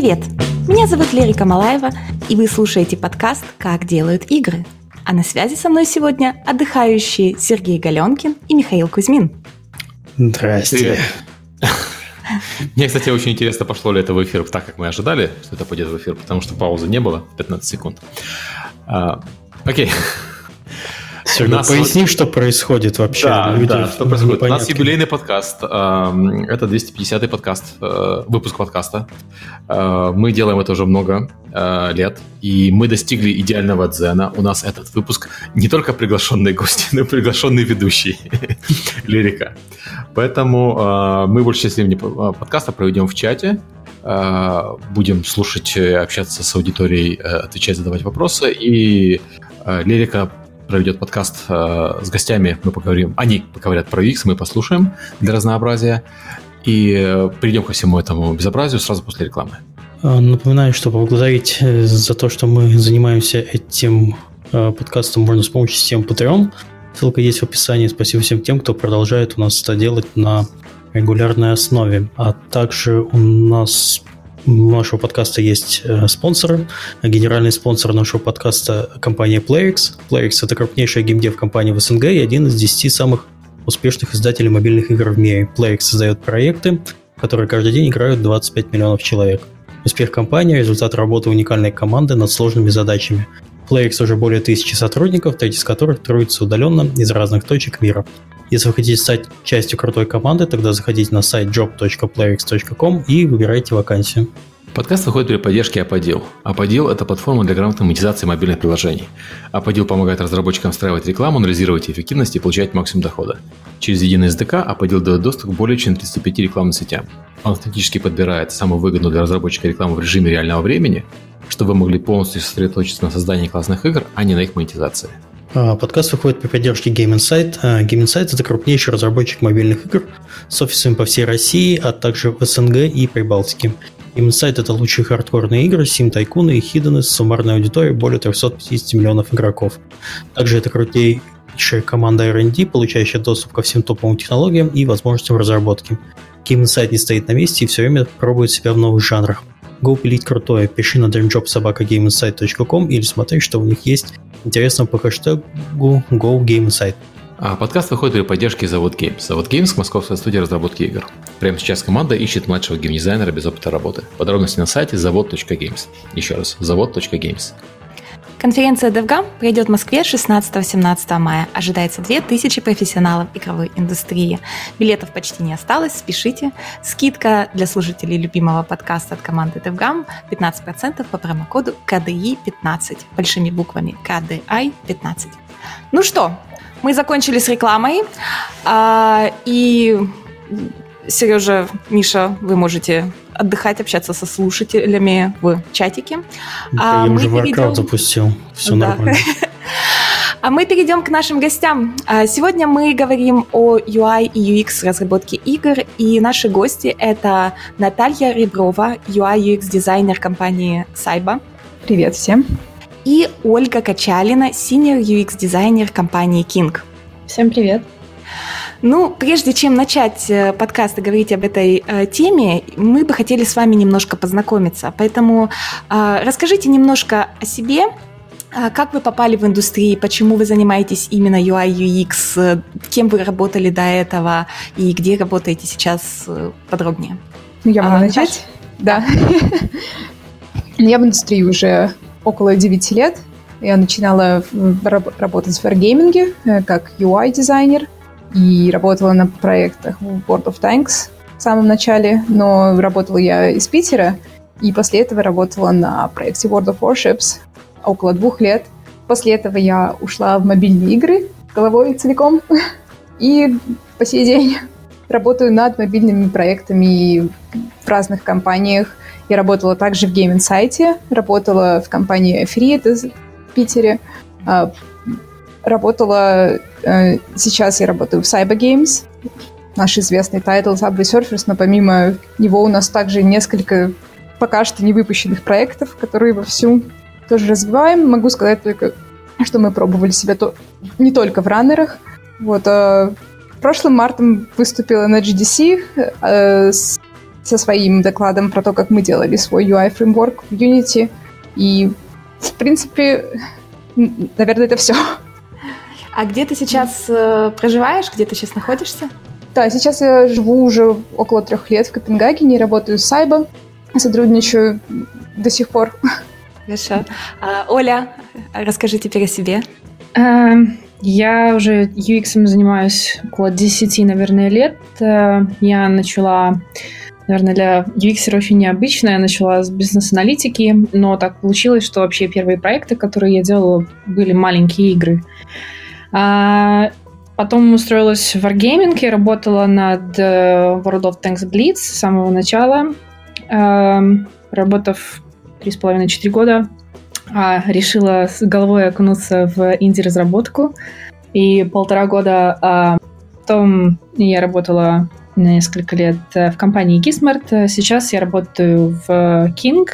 Привет! Меня зовут Лерика Малаева, и вы слушаете подкаст «Как делают игры». А на связи со мной сегодня отдыхающие Сергей Галенкин и Михаил Кузьмин. Здрасте. Мне, кстати, очень интересно, пошло ли это в эфир так, как мы ожидали, что это пойдет в эфир, потому что паузы не было, 15 секунд. А, окей. Сергей, нас поясни, что происходит вообще. Да, Люди да, что происходит. У нас юбилейный подкаст. Это 250-й подкаст, э, выпуск подкаста. Э, мы делаем это уже много э, лет, и мы достигли идеального дзена. У нас этот выпуск не только приглашенные гости, но и приглашенный ведущий лирика. Поэтому мы больше часть времени подкаста проведем в чате, будем слушать, общаться с аудиторией, отвечать, задавать вопросы, и Лирика проведет подкаст э, с гостями, мы поговорим, они поговорят про UX, мы послушаем для разнообразия, и э, перейдем ко всему этому безобразию сразу после рекламы. А, напоминаю, что поблагодарить э, за то, что мы занимаемся этим э, подкастом, можно с помощью системы Patreon. Ссылка есть в описании. Спасибо всем тем, кто продолжает у нас это делать на регулярной основе. А также у нас нашего подкаста есть э, спонсоры. Генеральный спонсор нашего подкаста – компания PlayX. PlayX – это крупнейшая геймдев компания в СНГ и один из 10 самых успешных издателей мобильных игр в мире. PlayX создает проекты, которые каждый день играют 25 миллионов человек. Успех компании – результат работы уникальной команды над сложными задачами. PlayX уже более тысячи сотрудников, треть из которых трудятся удаленно из разных точек мира. Если вы хотите стать частью крутой команды, тогда заходите на сайт job.playx.com и выбирайте вакансию. Подкаст выходит при поддержке Аподил. Аподил – это платформа для грамотной монетизации мобильных приложений. Аподил помогает разработчикам встраивать рекламу, анализировать эффективность и получать максимум дохода. Через единый SDK Аподил дает доступ к более чем 35 рекламным сетям. Он автоматически подбирает самую выгодную для разработчика рекламу в режиме реального времени, чтобы вы могли полностью сосредоточиться на создании классных игр, а не на их монетизации. А, подкаст выходит при поддержке Game Insight. А, Game Insight – это крупнейший разработчик мобильных игр с офисами по всей России, а также в СНГ и Прибалтике. Game Insight – это лучшие хардкорные игры, Sim Tycoon и Hidden с суммарной аудиторией более 350 миллионов игроков. Также это крутейшая команда R&D, получающая доступ ко всем топовым технологиям и возможностям разработки. Game Insight не стоит на месте и все время пробует себя в новых жанрах. Go пилить крутое, пиши на dreamjobsobakagameinsight.com или смотри, что у них есть интересно по хэштегу Go Game Insight. А подкаст выходит при поддержке Завод Games. Завод Games – московская студия разработки игр. Прямо сейчас команда ищет младшего геймдизайнера без опыта работы. Подробности на сайте завод.games. Еще раз, завод.games. Конференция DevGam пройдет в Москве 16-17 мая. Ожидается 2000 профессионалов игровой индустрии. Билетов почти не осталось, спешите. Скидка для слушателей любимого подкаста от команды DevGam 15% по промокоду KDI15. Большими буквами KDI15. Ну что, мы закончили с рекламой. А, и Сережа, Миша, вы можете отдыхать, общаться со слушателями в чатике. А Я мы уже перейдем... запустил, все да. нормально. А мы перейдем к нашим гостям. А, сегодня мы говорим о UI и UX разработке игр, и наши гости — это Наталья Реброва, UI UX дизайнер компании Сайба. Привет всем. И Ольга Качалина, senior UX дизайнер компании King. Всем привет. Ну, прежде чем начать э, подкаст и говорить об этой э, теме, мы бы хотели с вами немножко познакомиться. Поэтому э, расскажите немножко о себе, э, как вы попали в индустрию, почему вы занимаетесь именно UI, UX, э, кем вы работали до этого и где работаете сейчас подробнее. Ну, я могу а, начать? Да. Я в индустрии уже около 9 лет. Я начинала работать в Wargaming как UI-дизайнер – и работала на проектах в World of Tanks в самом начале, но работала я из Питера, и после этого работала на проекте World of Warships около двух лет. После этого я ушла в мобильные игры головой целиком, и по сей день работаю над мобильными проектами в разных компаниях. Я работала также в Game Insight, работала в компании Free, в Питере, работала... Э, сейчас я работаю в SYBO Games, наш известный тайтл Subway Surfers, но помимо него у нас также несколько пока что не выпущенных проектов, которые вовсю тоже развиваем. Могу сказать только, что мы пробовали себя то, не только в раннерах. Вот, э, прошлым мартом выступила на GDC э, с со своим докладом про то, как мы делали свой UI-фреймворк в Unity. И, в принципе, наверное, это все. А где ты сейчас э, проживаешь? Где ты сейчас находишься? Да, сейчас я живу уже около трех лет в Копенгагене, работаю с Сайбо, сотрудничаю до сих пор. Хорошо. А, Оля, расскажи теперь о себе. Эм, я уже UX занимаюсь около 10, наверное, лет. Э, я начала, наверное, для UX очень необычно. Я начала с бизнес-аналитики, но так получилось, что вообще первые проекты, которые я делала, были маленькие игры. А, потом устроилась в Wargaming, я работала над э, World of Tanks Blitz с самого начала. Эм, работав 3,5-4 года, а, решила с головой окунуться в инди-разработку. И полтора года а, потом я работала несколько лет в компании Gismart. Сейчас я работаю в King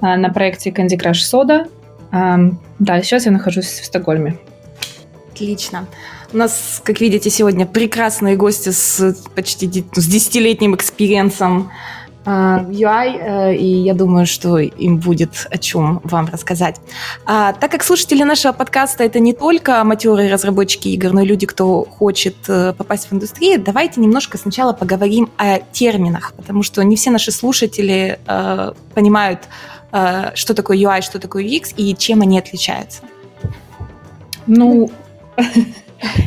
а, на проекте Candy Crush Soda. А, да, сейчас я нахожусь в Стокгольме. Отлично. У нас, как видите, сегодня прекрасные гости с почти с десятилетним experience ом UI, э, и я думаю, что им будет о чем вам рассказать. А, так как слушатели нашего подкаста это не только матерые разработчики игр, но и люди, кто хочет э, попасть в индустрию, давайте немножко сначала поговорим о терминах, потому что не все наши слушатели э, понимают, э, что такое UI, что такое UX и чем они отличаются. Ну,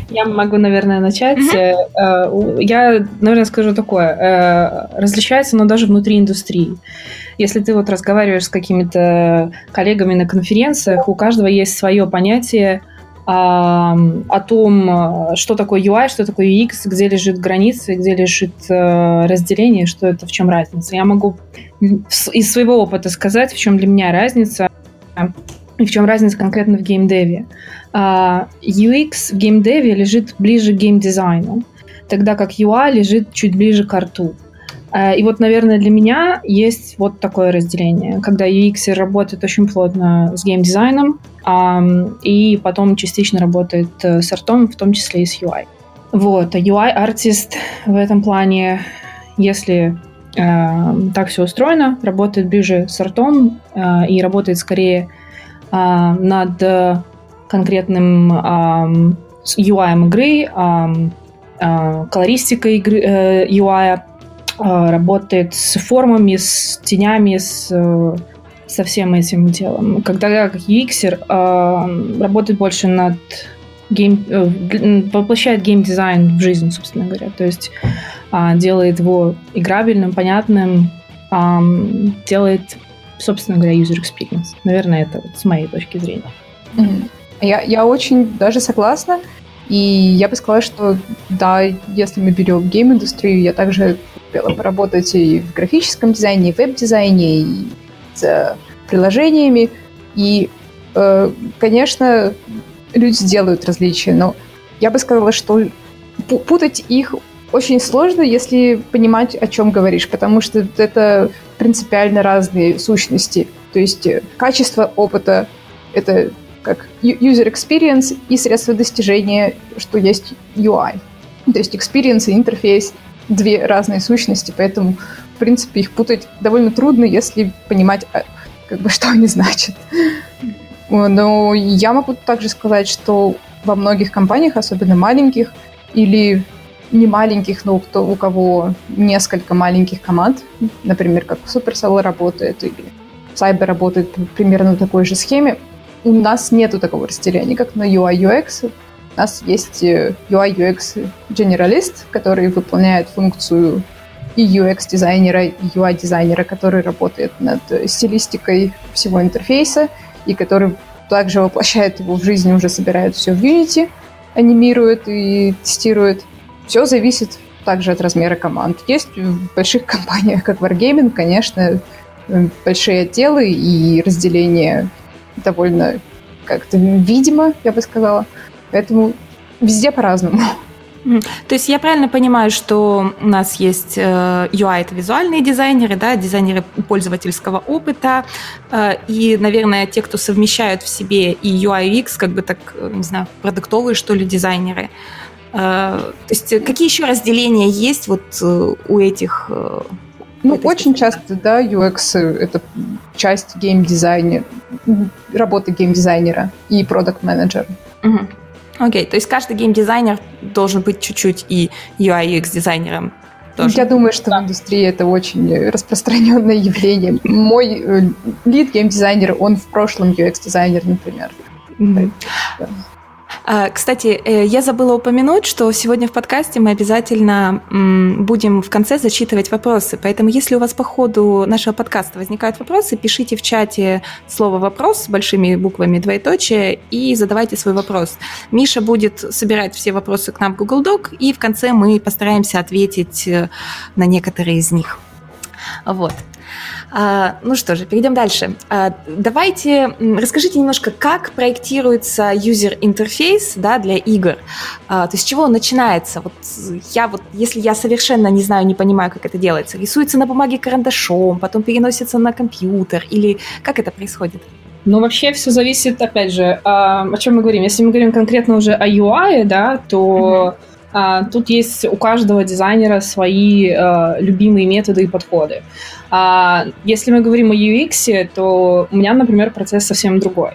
Я могу, наверное, начать. Mm-hmm. Я, наверное, скажу такое. Э, различается оно даже внутри индустрии. Если ты вот разговариваешь с какими-то коллегами на конференциях, у каждого есть свое понятие о, о том, что такое UI, что такое UX, где лежит граница, где лежит разделение, что это, в чем разница. Я могу из своего опыта сказать, в чем для меня разница и в чем разница конкретно в геймдеве. Uh, UX в геймдеве лежит ближе к геймдизайну, тогда как UI лежит чуть ближе к арту. Uh, и вот, наверное, для меня есть вот такое разделение, когда UX работает очень плотно с геймдизайном, и потом частично работает uh, с артом, в том числе и с UI. Вот, а UI-артист в этом плане, если э, так все устроено, работает ближе с артом э, и работает скорее а, над конкретным UI игры, а, колористикой игры, э, UI, а, работает с формами, с тенями, с, со всем этим делом. Когда как UX работает больше над game, э, воплощает геймдизайн в жизнь, собственно говоря. То есть делает его играбельным, понятным, делает собственно говоря, user experience. Наверное, это вот с моей точки зрения. Mm-hmm. Я, я очень даже согласна. И я бы сказала, что да, если мы берем гейм-индустрию, я также успела поработать и в графическом дизайне, и в веб-дизайне, и с приложениями. И, э, конечно, люди делают различия, но я бы сказала, что путать их очень сложно, если понимать, о чем говоришь, потому что это принципиально разные сущности. То есть э, качество опыта — это как user experience и средства достижения, что есть UI. То есть experience и интерфейс — две разные сущности, поэтому, в принципе, их путать довольно трудно, если понимать, а, как бы, что они значат. Но я могу также сказать, что во многих компаниях, особенно маленьких, или не маленьких, но кто, у кого несколько маленьких команд, например, как Supercell работает или Cyber работает примерно на такой же схеме, у нас нету такого разделения, как на UI UX. У нас есть UI UX генералист, который выполняет функцию и UX дизайнера, и UI дизайнера, который работает над стилистикой всего интерфейса и который также воплощает его в жизнь, уже собирает все в Unity, анимирует и тестирует. Все зависит также от размера команд. Есть в больших компаниях, как Wargaming, конечно, э, большие отделы и разделение довольно как-то видимо, я бы сказала. Поэтому везде по-разному. То есть я правильно понимаю, что у нас есть э, UI это визуальные дизайнеры, да, дизайнеры пользовательского опыта, э, и, наверное, те, кто совмещают в себе и UI и UX, как бы так, не знаю, продуктовые, что ли, дизайнеры. Э, то есть какие еще разделения есть вот э, у этих, Ну, очень часто, да, UX — это часть геймдизайнера, работы геймдизайнера и продукт-менеджера. Угу. Окей, то есть каждый геймдизайнер должен быть чуть-чуть и UI, UX-дизайнером тоже. Я думаю, что да. в индустрии это очень распространенное явление. Мой э, лид геймдизайнер, он в прошлом UX-дизайнер, например. Mm-hmm. А, кстати, э, я забыла упомянуть, что сегодня в подкасте мы обязательно будем в конце зачитывать вопросы. Поэтому, если у вас по ходу нашего подкаста возникают вопросы, пишите в чате слово «вопрос» с большими буквами двоеточие и задавайте свой вопрос. Миша будет собирать все вопросы к нам в Google Doc, и в конце мы постараемся ответить э, на некоторые из них. Вот. А, ну что же, перейдем дальше. А, давайте расскажите немножко, как проектируется юзер-интерфейс да, для игр. А, то есть с чего он начинается? Вот я вот, если я совершенно не знаю, не понимаю, как это делается, рисуется на бумаге карандашом, потом переносится на компьютер, или как это происходит? Ну, вообще все зависит, опять же, о чем мы говорим. Если мы говорим конкретно уже о UI, да, то mm-hmm тут есть у каждого дизайнера свои а, любимые методы и подходы. А, если мы говорим о UX, то у меня, например, процесс совсем другой.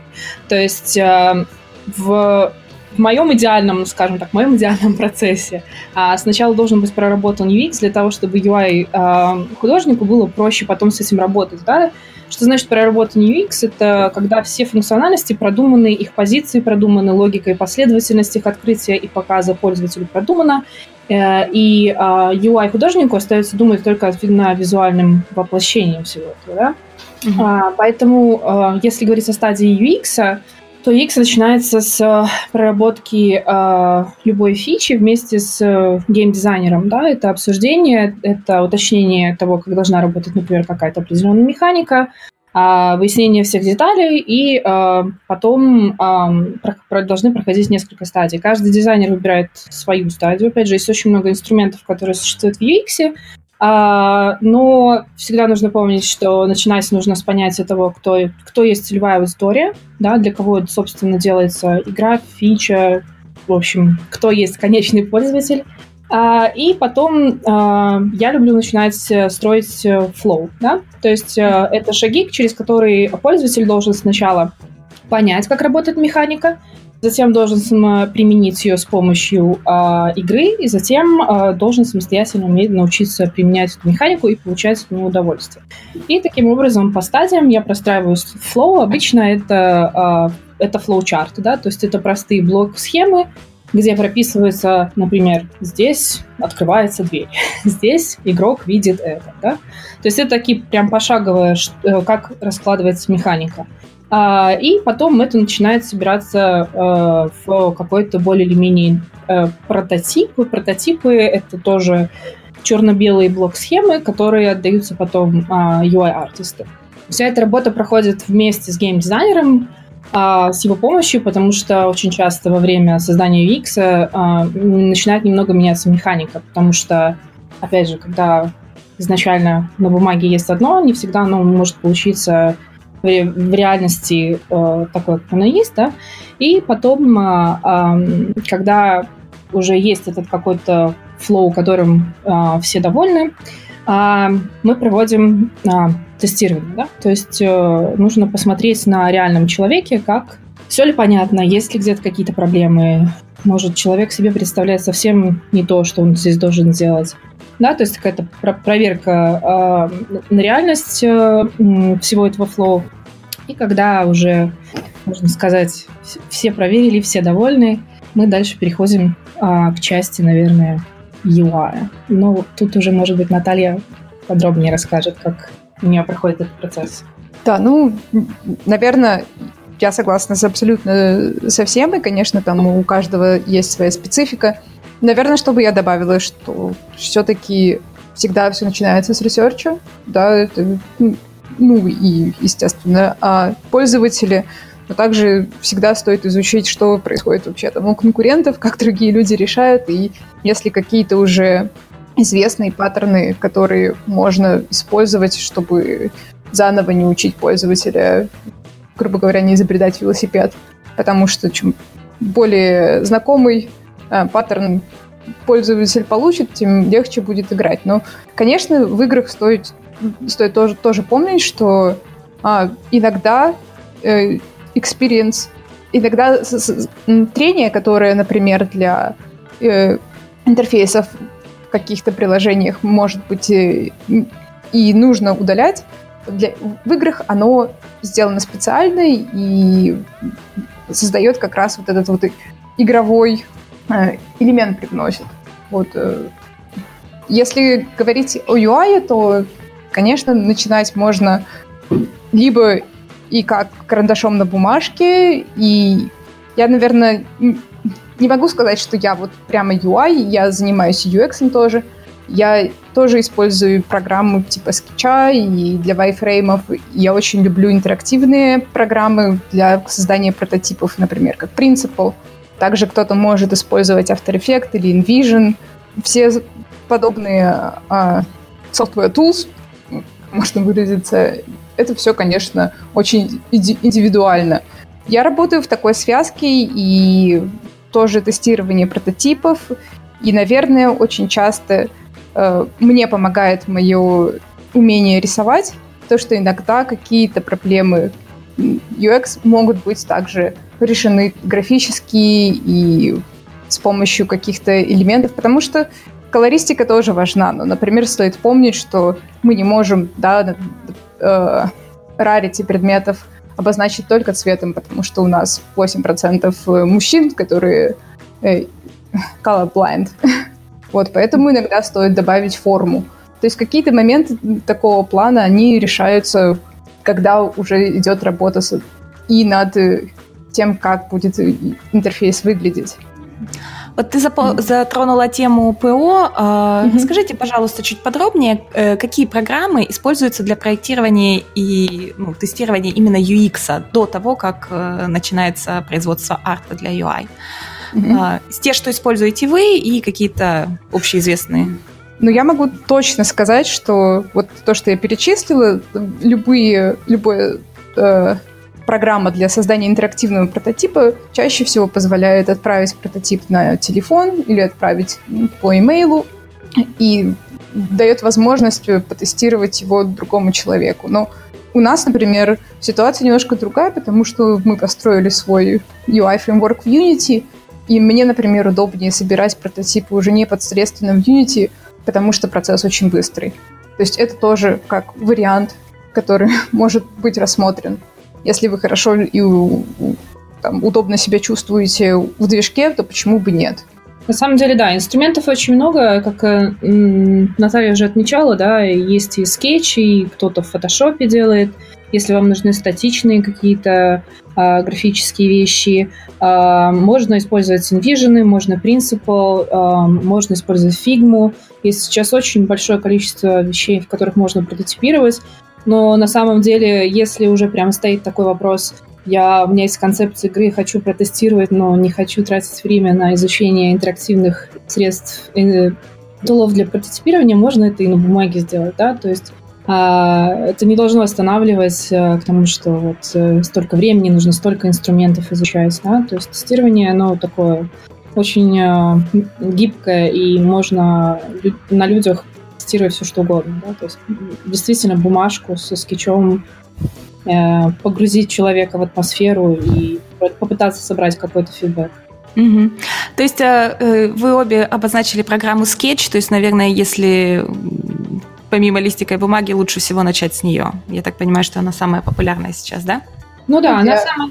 То есть а, в в моем идеальном, скажем так, в моем идеальном процессе а, сначала должен быть проработан UX для того, чтобы UI а, художнику было проще потом с этим работать, да, что значит проработан UX? Это когда все функциональности продуманы, их позиции продуманы, логика и последовательность их открытия и показа пользователю продумана. Э, и UI художнику остается думать только над визуальным воплощением всего этого. Да? Mm-hmm. Поэтому, а, если говорить о стадии UX, то UX начинается с проработки э, любой фичи вместе с э, геймдизайнером. Да? Это обсуждение, это уточнение того, как должна работать, например, какая-то определенная механика, э, выяснение всех деталей, и э, потом э, про, должны проходить несколько стадий. Каждый дизайнер выбирает свою стадию. Опять же, есть очень много инструментов, которые существуют в UX, но всегда нужно помнить, что начинать нужно с понятия того, кто, кто есть целевая аудитория, да, для кого, собственно, делается игра, фича, в общем, кто есть конечный пользователь. А, и потом а, я люблю начинать э, строить flow, э, да, то есть а, это шаги, через которые пользователь должен сначала понять, как работает механика, затем должен применить ее с помощью э, игры, и затем э, должен самостоятельно уметь научиться применять эту механику и получать от нее удовольствие. И таким образом по стадиям я простраиваю flow. Обычно это, э, это flowchart, да, то есть это простые блок-схемы, где прописывается, например, здесь открывается дверь, здесь игрок видит это, да. То есть это такие прям пошаговые, э, как раскладывается механика. А, и потом это начинает собираться э, в какой-то более или менее э, прототип. Прототипы — это тоже черно-белые блок-схемы, которые отдаются потом а, UI-артисту. Вся эта работа проходит вместе с геймдизайнером, а, с его помощью, потому что очень часто во время создания UX начинает немного меняться механика, потому что, опять же, когда изначально на бумаге есть одно, не всегда оно может получиться в, реальности э, такое, как оно есть, да, и потом, э, э, когда уже есть этот какой-то флоу, которым э, все довольны, мы проводим тестирование, да, то есть нужно посмотреть на реальном человеке, как все ли понятно, есть ли где-то какие-то проблемы, может, человек себе представляет совсем не то, что он здесь должен сделать. Да, то есть какая-то про- проверка э, на реальность э, всего этого флоу. И когда уже, можно сказать, все проверили, все довольны, мы дальше переходим э, к части, наверное, UI. Но тут уже, может быть, Наталья подробнее расскажет, как у нее проходит этот процесс. Да, ну, наверное, я согласна с абсолютно со всем, и, конечно, там у каждого есть своя специфика. Наверное, чтобы я добавила, что все-таки всегда все начинается с research а, да, это, ну и, естественно, а пользователи, но также всегда стоит изучить, что происходит вообще там у конкурентов, как другие люди решают, и если какие-то уже известные паттерны, которые можно использовать, чтобы заново не учить пользователя грубо говоря, не изобретать велосипед, потому что чем более знакомый э, паттерн пользователь получит, тем легче будет играть. Но, конечно, в играх стоит, стоит тоже, тоже помнить, что а, иногда э, experience, иногда с, с, трение, которое, например, для э, интерфейсов в каких-то приложениях может быть э, и нужно удалять, для, в играх оно сделано специально и создает как раз вот этот вот игровой э, элемент привносит. Вот. Э, если говорить о UI, то, конечно, начинать можно либо и как карандашом на бумажке, и я, наверное, не могу сказать, что я вот прямо UI, я занимаюсь UX тоже. Я тоже использую программы типа скетча и для вайфреймов. Я очень люблю интерактивные программы для создания прототипов, например, как Principle. Также кто-то может использовать After Effects или InVision. Все подобные а, software tools, можно выразиться, это все, конечно, очень индивидуально. Я работаю в такой связке и тоже тестирование прототипов. И, наверное, очень часто мне помогает мое умение рисовать, то, что иногда какие-то проблемы UX могут быть также решены графически и с помощью каких-то элементов, потому что колористика тоже важна. Но, например, стоит помнить, что мы не можем да, э, рарити предметов обозначить только цветом, потому что у нас 8% э, мужчин, которые э, colorblind. вот, поэтому иногда стоит добавить форму. То есть какие-то моменты такого плана, они решаются, когда уже идет работа с, и над э, тем, как будет интерфейс выглядеть. Вот ты затронула тему ПО. Mm-hmm. Скажите, пожалуйста, чуть подробнее, э, какие программы используются для проектирования и ну, тестирования именно UX до того, как э, начинается производство арта для UI? Mm-hmm. Те, что используете вы, и какие-то общеизвестные? Ну, я могу точно сказать, что вот то, что я перечислила, любые, любое э, программа для создания интерактивного прототипа чаще всего позволяет отправить прототип на телефон или отправить по имейлу и дает возможность потестировать его другому человеку. Но у нас, например, ситуация немножко другая, потому что мы построили свой UI-фреймворк в Unity, и мне, например, удобнее собирать прототипы уже непосредственно в Unity, потому что процесс очень быстрый. То есть это тоже как вариант, который может быть рассмотрен. Если вы хорошо и там, удобно себя чувствуете в движке, то почему бы нет? На самом деле, да, инструментов очень много, как э, Наталья уже отмечала, да, есть и скетчи, и кто-то в фотошопе делает. Если вам нужны статичные какие-то графические вещи, э, можно использовать InVision, можно Principle, э, можно использовать Figma. Есть сейчас очень большое количество вещей, в которых можно прототипировать. Но на самом деле, если уже прям стоит такой вопрос, я, у меня есть концепция игры, хочу протестировать, но не хочу тратить время на изучение интерактивных средств, э, тулов для прототипирования, можно это и на бумаге сделать, да, то есть а, это не должно останавливать а, к тому, что вот а, столько времени нужно, столько инструментов изучать, да, то есть тестирование, оно такое очень а, гибкое, и можно на людях тестировать все что угодно. Да? То есть действительно бумажку со скетчом э, погрузить человека в атмосферу и попытаться собрать какой-то фидбэк. Угу. То есть э, э, вы обе обозначили программу Sketch, то есть, наверное, если помимо листика и бумаги, лучше всего начать с нее. Я так понимаю, что она самая популярная сейчас, да? Ну да, она самая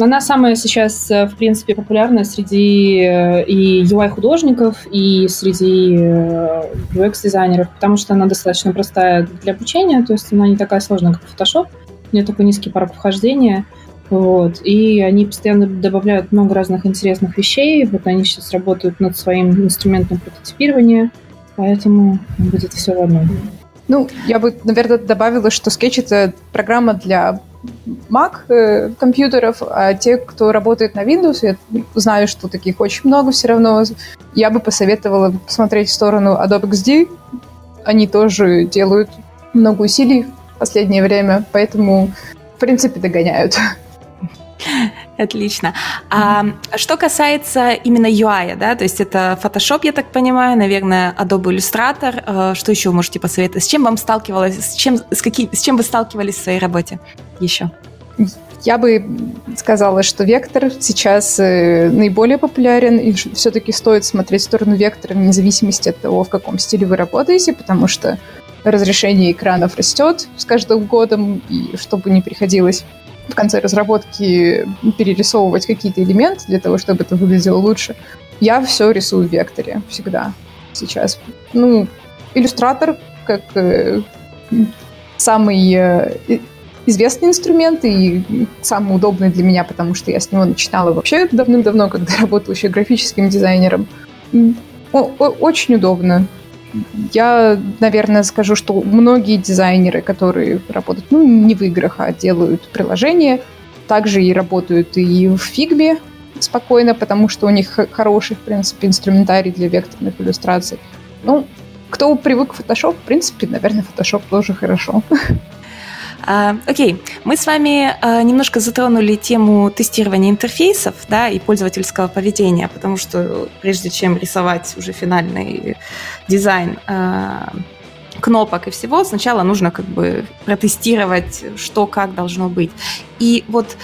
она самая сейчас, э, в принципе, популярная среди э, и UI-художников, и среди э, UX-дизайнеров, потому что она достаточно простая для обучения, то есть она не такая сложная, как Photoshop, у нее такой низкий порог вхождения, вот, и они постоянно добавляют много разных интересных вещей, вот они сейчас работают над своим инструментом прототипирования, поэтому будет все в одном. Ну, я бы, наверное, добавила, что Sketch — это программа для Mac э, компьютеров, а те, кто работает на Windows, я знаю, что таких очень много все равно, я бы посоветовала посмотреть в сторону Adobe XD. Они тоже делают много усилий в последнее время, поэтому, в принципе, догоняют. Отлично. А что касается именно UI, да, то есть это Photoshop, я так понимаю, наверное, Adobe Illustrator. А, что еще вы можете посоветовать? С чем вам сталкивалась, с чем, с, каким, с чем вы сталкивались в своей работе еще? Я бы сказала, что вектор сейчас э, наиболее популярен, и все-таки стоит смотреть в сторону вектора вне зависимости от того, в каком стиле вы работаете, потому что разрешение экранов растет с каждым годом, и чтобы не приходилось в конце разработки перерисовывать какие-то элементы для того, чтобы это выглядело лучше, я все рисую в векторе всегда сейчас. Ну, иллюстратор как э, самый э, известный инструмент и самый удобный для меня, потому что я с него начинала вообще давным-давно, когда работала еще графическим дизайнером. Очень удобно. Я, наверное, скажу, что многие дизайнеры, которые работают, ну, не в играх, а делают приложения, также и работают и в фигме спокойно, потому что у них хороший, в принципе, инструментарий для векторных иллюстраций. Ну, кто привык к Photoshop, в принципе, наверное, Photoshop тоже хорошо. А, окей, мы с вами а, немножко затронули тему тестирования интерфейсов да, и пользовательского поведения, потому что прежде чем рисовать уже финальный дизайн а, кнопок и всего, сначала нужно как бы протестировать, что как должно быть. И вот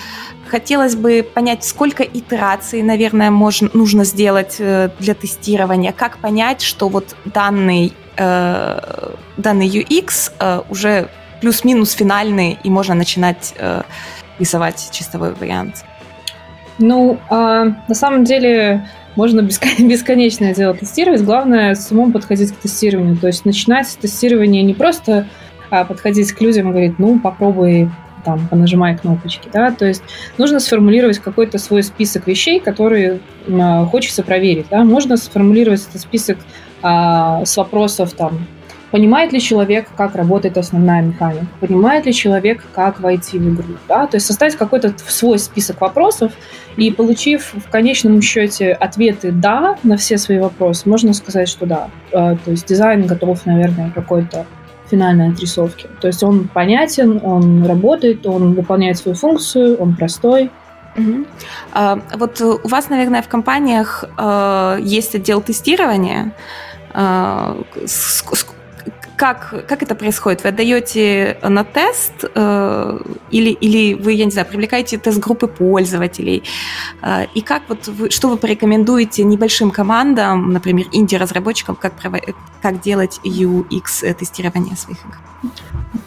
хотелось бы понять, сколько итераций, наверное, можно, нужно сделать э, для тестирования, как понять, что вот данный, э, данный UX э, уже плюс-минус финальный, и можно начинать э, рисовать чистовой вариант? Ну, э, на самом деле можно бесконечно дело тестировать. Главное с умом подходить к тестированию. То есть начинать тестирование не просто а, подходить к людям и говорить, ну, попробуй там, понажимай кнопочки, да, то есть нужно сформулировать какой-то свой список вещей, которые э, хочется проверить, да, можно сформулировать этот список э, с вопросов там, Понимает ли человек, как работает основная механика? Понимает ли человек, как войти в игру? Да? То есть составить какой-то свой список вопросов и получив в конечном счете ответы «да» на все свои вопросы, можно сказать, что да. А, то есть дизайн готов, наверное, какой-то финальной отрисовки. То есть он понятен, он работает, он выполняет свою функцию, он простой. Угу. А, вот у вас, наверное, в компаниях э, есть отдел тестирования. Э, как, как это происходит? Вы отдаете на тест э, или, или вы, я не знаю, привлекаете тест-группы пользователей? Э, и как вот вы, что вы порекомендуете небольшим командам, например, инди-разработчикам, как, как делать UX-тестирование своих игр?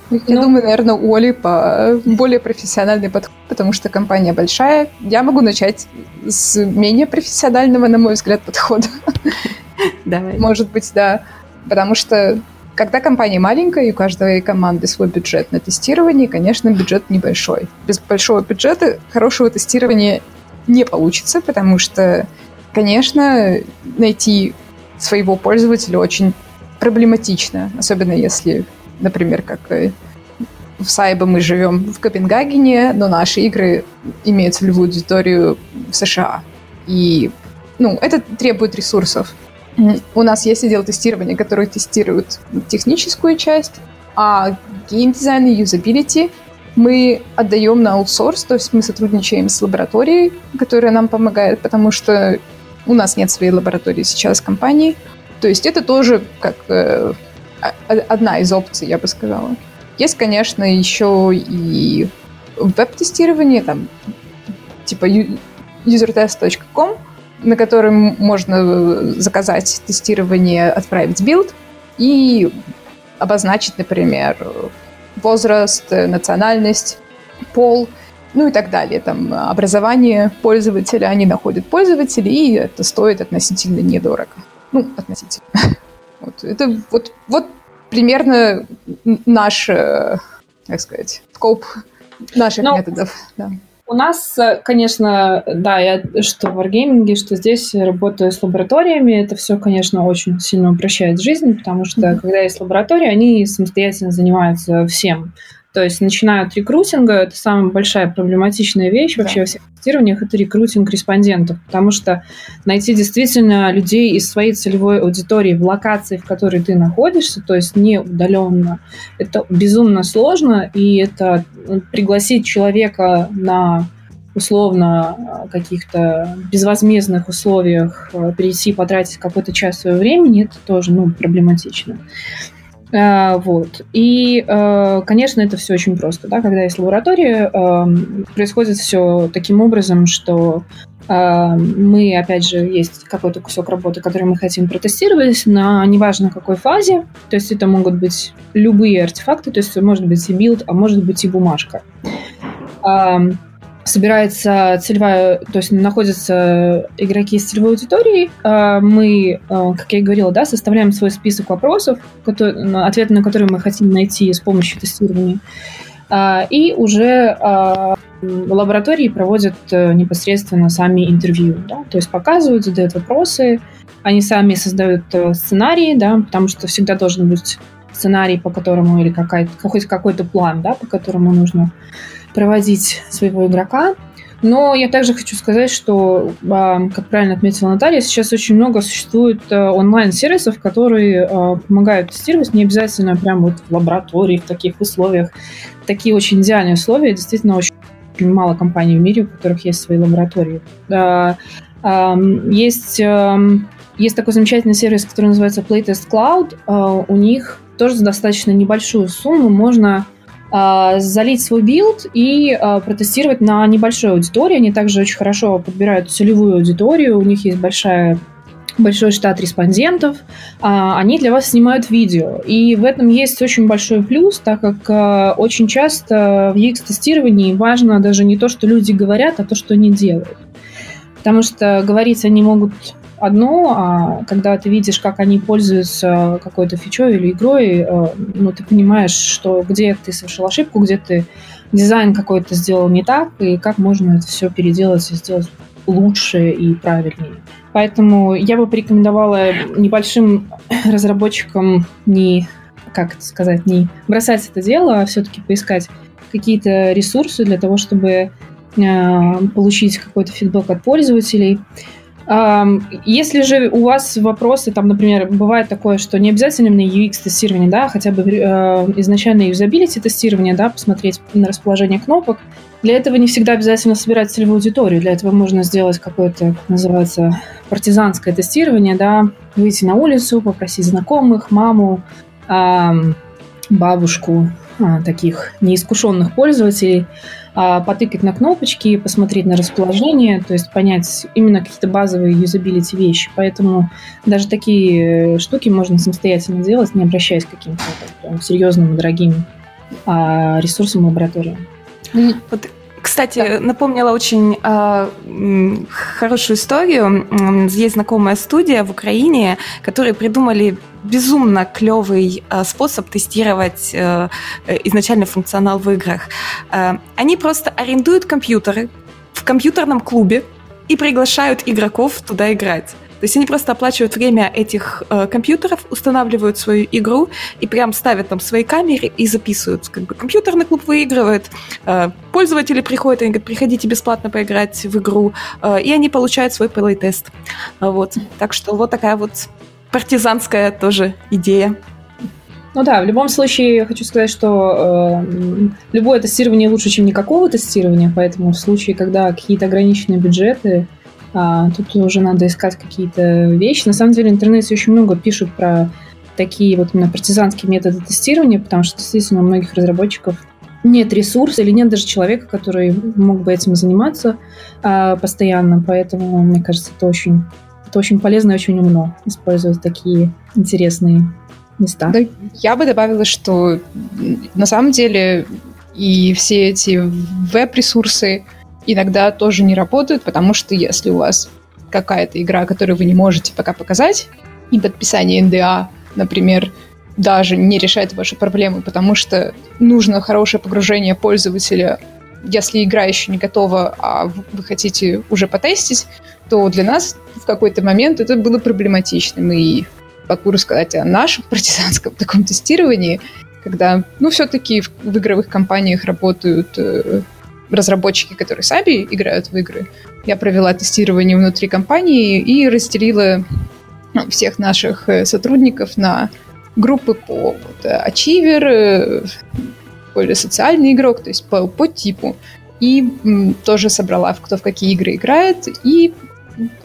Я ну, думаю, наверное, у Оли по более профессиональный подход, потому что компания большая. Я могу начать с менее профессионального, на мой взгляд, подхода. Давай. Может быть, да. Потому что когда компания маленькая, и у каждой команды свой бюджет на тестирование, конечно, бюджет небольшой. Без большого бюджета хорошего тестирования не получится, потому что, конечно, найти своего пользователя очень проблематично, особенно если, например, как в Сайбе мы живем в Копенгагене, но наши игры имеют целевую аудиторию в США. И ну, это требует ресурсов. У нас есть отдел тестирования, который тестирует техническую часть, а геймдизайн и юзабилити мы отдаем на аутсорс, то есть мы сотрудничаем с лабораторией, которая нам помогает, потому что у нас нет своей лаборатории сейчас компании. То есть это тоже как э, одна из опций, я бы сказала. Есть, конечно, еще и веб-тестирование, там, типа usertest.com, на котором можно э, заказать тестирование, отправить билд и обозначить, например, возраст, национальность, пол, ну и так далее. Там образование пользователя, они находят пользователей, и это стоит относительно недорого. Ну, относительно. Вот, это вот, вот примерно наш, э, как сказать, скоп наших Но... методов. Да. У нас, конечно, да, я что в Wargaming, что здесь работаю с лабораториями, это все, конечно, очень сильно упрощает жизнь, потому что mm-hmm. когда есть лаборатория, они самостоятельно занимаются всем. То есть начиная от рекрутинга, это самая большая проблематичная вещь да. вообще во всех тестированиях, это рекрутинг респондентов, потому что найти действительно людей из своей целевой аудитории в локации, в которой ты находишься, то есть не удаленно, это безумно сложно, и это ну, пригласить человека на условно каких-то безвозмездных условиях перейти потратить какую-то часть своего времени, это тоже ну, проблематично. Вот. И, конечно, это все очень просто. Да? Когда есть лаборатория, происходит все таким образом, что а, мы, опять же, есть какой-то кусок работы, который мы хотим протестировать на неважно какой фазе. То есть это могут быть любые артефакты, то есть может быть и билд, а может быть и бумажка. А, собирается целевая, то есть находятся игроки с целевой аудиторией. А, мы, как я и говорила, да, составляем свой список вопросов, который, ответы на которые мы хотим найти с помощью тестирования. И уже в лаборатории проводят э, непосредственно сами интервью, да, то есть показывают, задают вопросы, они сами создают э, сценарии, да, потому что всегда должен быть сценарий, по которому или какая хоть какой-то план, да, по которому нужно проводить своего игрока. Но я также хочу сказать, что, а, как правильно отметила Наталья, сейчас очень много существует э, онлайн-сервисов, которые помогают тестировать, не обязательно прямо вот в лаборатории, в таких условиях. Такие очень идеальные условия, действительно очень мало компаний в мире, у которых есть свои лаборатории. Есть, есть такой замечательный сервис, который называется PlaytestCloud. А, у них тоже за достаточно небольшую сумму можно а, залить свой билд и а, протестировать на небольшой аудитории. Они также очень хорошо подбирают целевую аудиторию. У них есть большая большой штат респондентов, а, они для вас снимают видео. И в этом есть очень большой плюс, так как а, очень часто в UX-тестировании важно даже не то, что люди говорят, а то, что они делают. Потому что говорить они могут одно, а когда ты видишь, как они пользуются какой-то фичой или игрой, а, ну, ты понимаешь, что где ты совершил ошибку, где ты дизайн какой-то сделал не так, и как можно это все переделать и сделать лучше и правильнее. Поэтому я бы порекомендовала небольшим разработчикам не, как это сказать, не бросать это дело, а все-таки поискать какие-то ресурсы для того, чтобы э, получить какой-то фидбэк от пользователей. Если же у вас вопросы, там, например, бывает такое, что не обязательно именно UX-тестирование, да, хотя бы э, изначально юзабилити тестирование, да, посмотреть на расположение кнопок, для этого не всегда обязательно собирать целевую аудиторию. Для этого можно сделать какое-то, называется, партизанское тестирование, да, выйти на улицу, попросить знакомых, маму, бабушку, а, таких неискушенных пользователей, а, потыкать на кнопочки, посмотреть на расположение, то есть понять именно какие-то базовые юзабилити вещи. Поэтому даже такие штуки можно самостоятельно делать, не обращаясь к каким-то серьезным и дорогим а, ресурсам лаборатории. Вот кстати, да. напомнила очень э, хорошую историю. Есть знакомая студия в Украине, которые придумали безумно клевый э, способ тестировать э, изначальный функционал в играх. Э, они просто арендуют компьютеры в компьютерном клубе и приглашают игроков туда играть. То есть они просто оплачивают время этих э, компьютеров, устанавливают свою игру и прям ставят там свои камеры и записывают. Как бы компьютерный клуб выигрывает, э, пользователи приходят, они говорят, приходите бесплатно поиграть в игру, э, и они получают свой плей-тест. Вот. Так что вот такая вот партизанская тоже идея. Ну да, в любом случае я хочу сказать, что э, любое тестирование лучше, чем никакого тестирования, поэтому в случае, когда какие-то ограниченные бюджеты, а, тут уже надо искать какие-то вещи. На самом деле в интернете очень много пишут про такие вот именно партизанские методы тестирования, потому что действительно у многих разработчиков нет ресурса или нет даже человека, который мог бы этим заниматься а, постоянно. Поэтому, мне кажется, это очень, это очень полезно и очень умно использовать такие интересные места. Да, я бы добавила, что на самом деле и все эти веб-ресурсы, иногда тоже не работают, потому что если у вас какая-то игра, которую вы не можете пока показать, и подписание НДА, например, даже не решает вашу проблему, потому что нужно хорошее погружение пользователя. Если игра еще не готова, а вы хотите уже потестить, то для нас в какой-то момент это было проблематичным. И могу рассказать о нашем партизанском таком тестировании, когда, ну, все-таки в, в игровых компаниях работают э, разработчики, которые сами играют в игры. Я провела тестирование внутри компании и разделила ну, всех наших э, сотрудников на группы по вот, Achiever, э, более социальный игрок, то есть по, по типу. и м, тоже собрала, кто в какие игры играет, и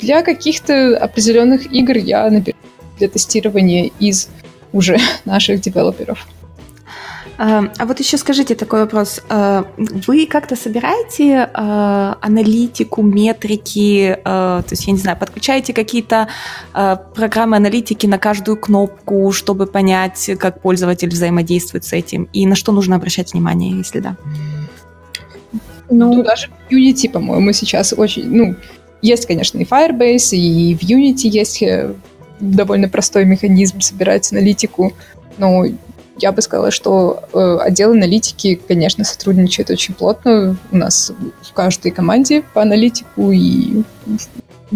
для каких-то определенных игр я набираю для тестирования из уже наших девелоперов. А, а вот еще скажите такой вопрос. А, вы как-то собираете а, аналитику, метрики, то есть, я не знаю, подключаете какие-то программы аналитики на каждую кнопку, чтобы понять, как пользователь взаимодействует с этим, и на что нужно обращать внимание, если да? Ну, ну даже в Unity, по-моему, сейчас очень, ну, есть, конечно, и Firebase, и в Unity есть э, довольно простой механизм собирать аналитику, но я бы сказала, что э, отдел аналитики, конечно, сотрудничает очень плотно. У нас в каждой команде по аналитику, и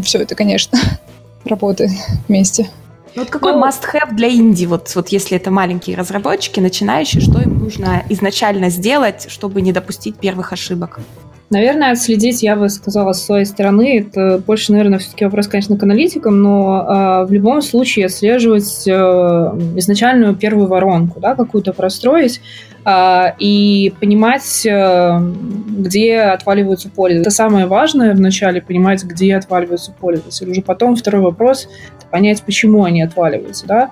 все это, конечно, работает вместе. Ну, вот какой ну, must-have для инди, вот, вот если это маленькие разработчики, начинающие, что им нужно изначально сделать, чтобы не допустить первых ошибок? Наверное, отследить, я бы сказала, с своей стороны, это больше, наверное, все-таки вопрос, конечно, к аналитикам, но э, в любом случае отслеживать э, изначальную первую воронку, да, какую-то простроить э, и понимать, э, где отваливаются пользователи. Это самое важное вначале, понимать, где отваливаются пользователи. Уже потом второй вопрос, понять, почему они отваливаются, да.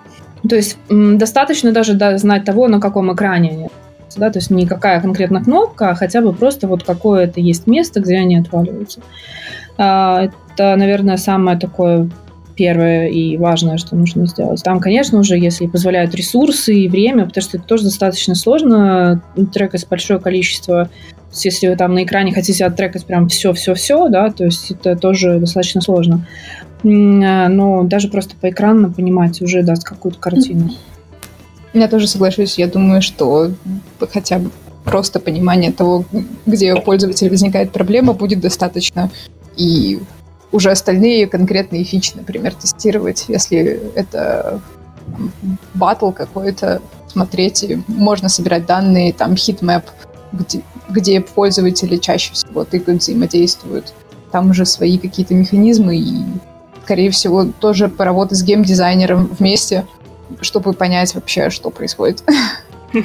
То есть достаточно даже да, знать того, на каком экране они отваливаются, да, то есть не какая конкретно кнопка, а хотя бы просто вот какое-то есть место, где они отваливаются. А, это, наверное, самое такое первое и важное, что нужно сделать. Там, конечно, уже, если позволяют ресурсы и время, потому что это тоже достаточно сложно трекать большое количество. Если вы там на экране хотите оттрекать прям все-все-все, да, то есть это тоже достаточно сложно. А, но даже просто по экрану понимать уже даст какую-то картину. Я тоже соглашусь. Я думаю, что хотя бы просто понимание того, где у пользователя возникает проблема, будет достаточно. И уже остальные конкретные фичи, например, тестировать, если это батл какой-то, смотреть, можно собирать данные, там, heatmap, где, где пользователи чаще всего тыкают, взаимодействуют. Там уже свои какие-то механизмы, и, скорее всего, тоже поработать с геймдизайнером вместе — чтобы понять вообще, что происходит.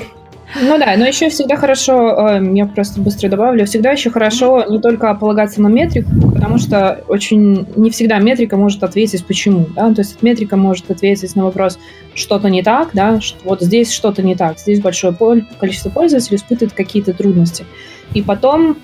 Ну да, но еще всегда хорошо, э, я просто быстро добавлю, всегда еще хорошо не только полагаться на метрику, потому что очень не всегда метрика может ответить почему, да, то есть метрика может ответить на вопрос, что-то не так, да, вот здесь что-то не так, здесь большое количество пользователей испытывает какие-то трудности. И потом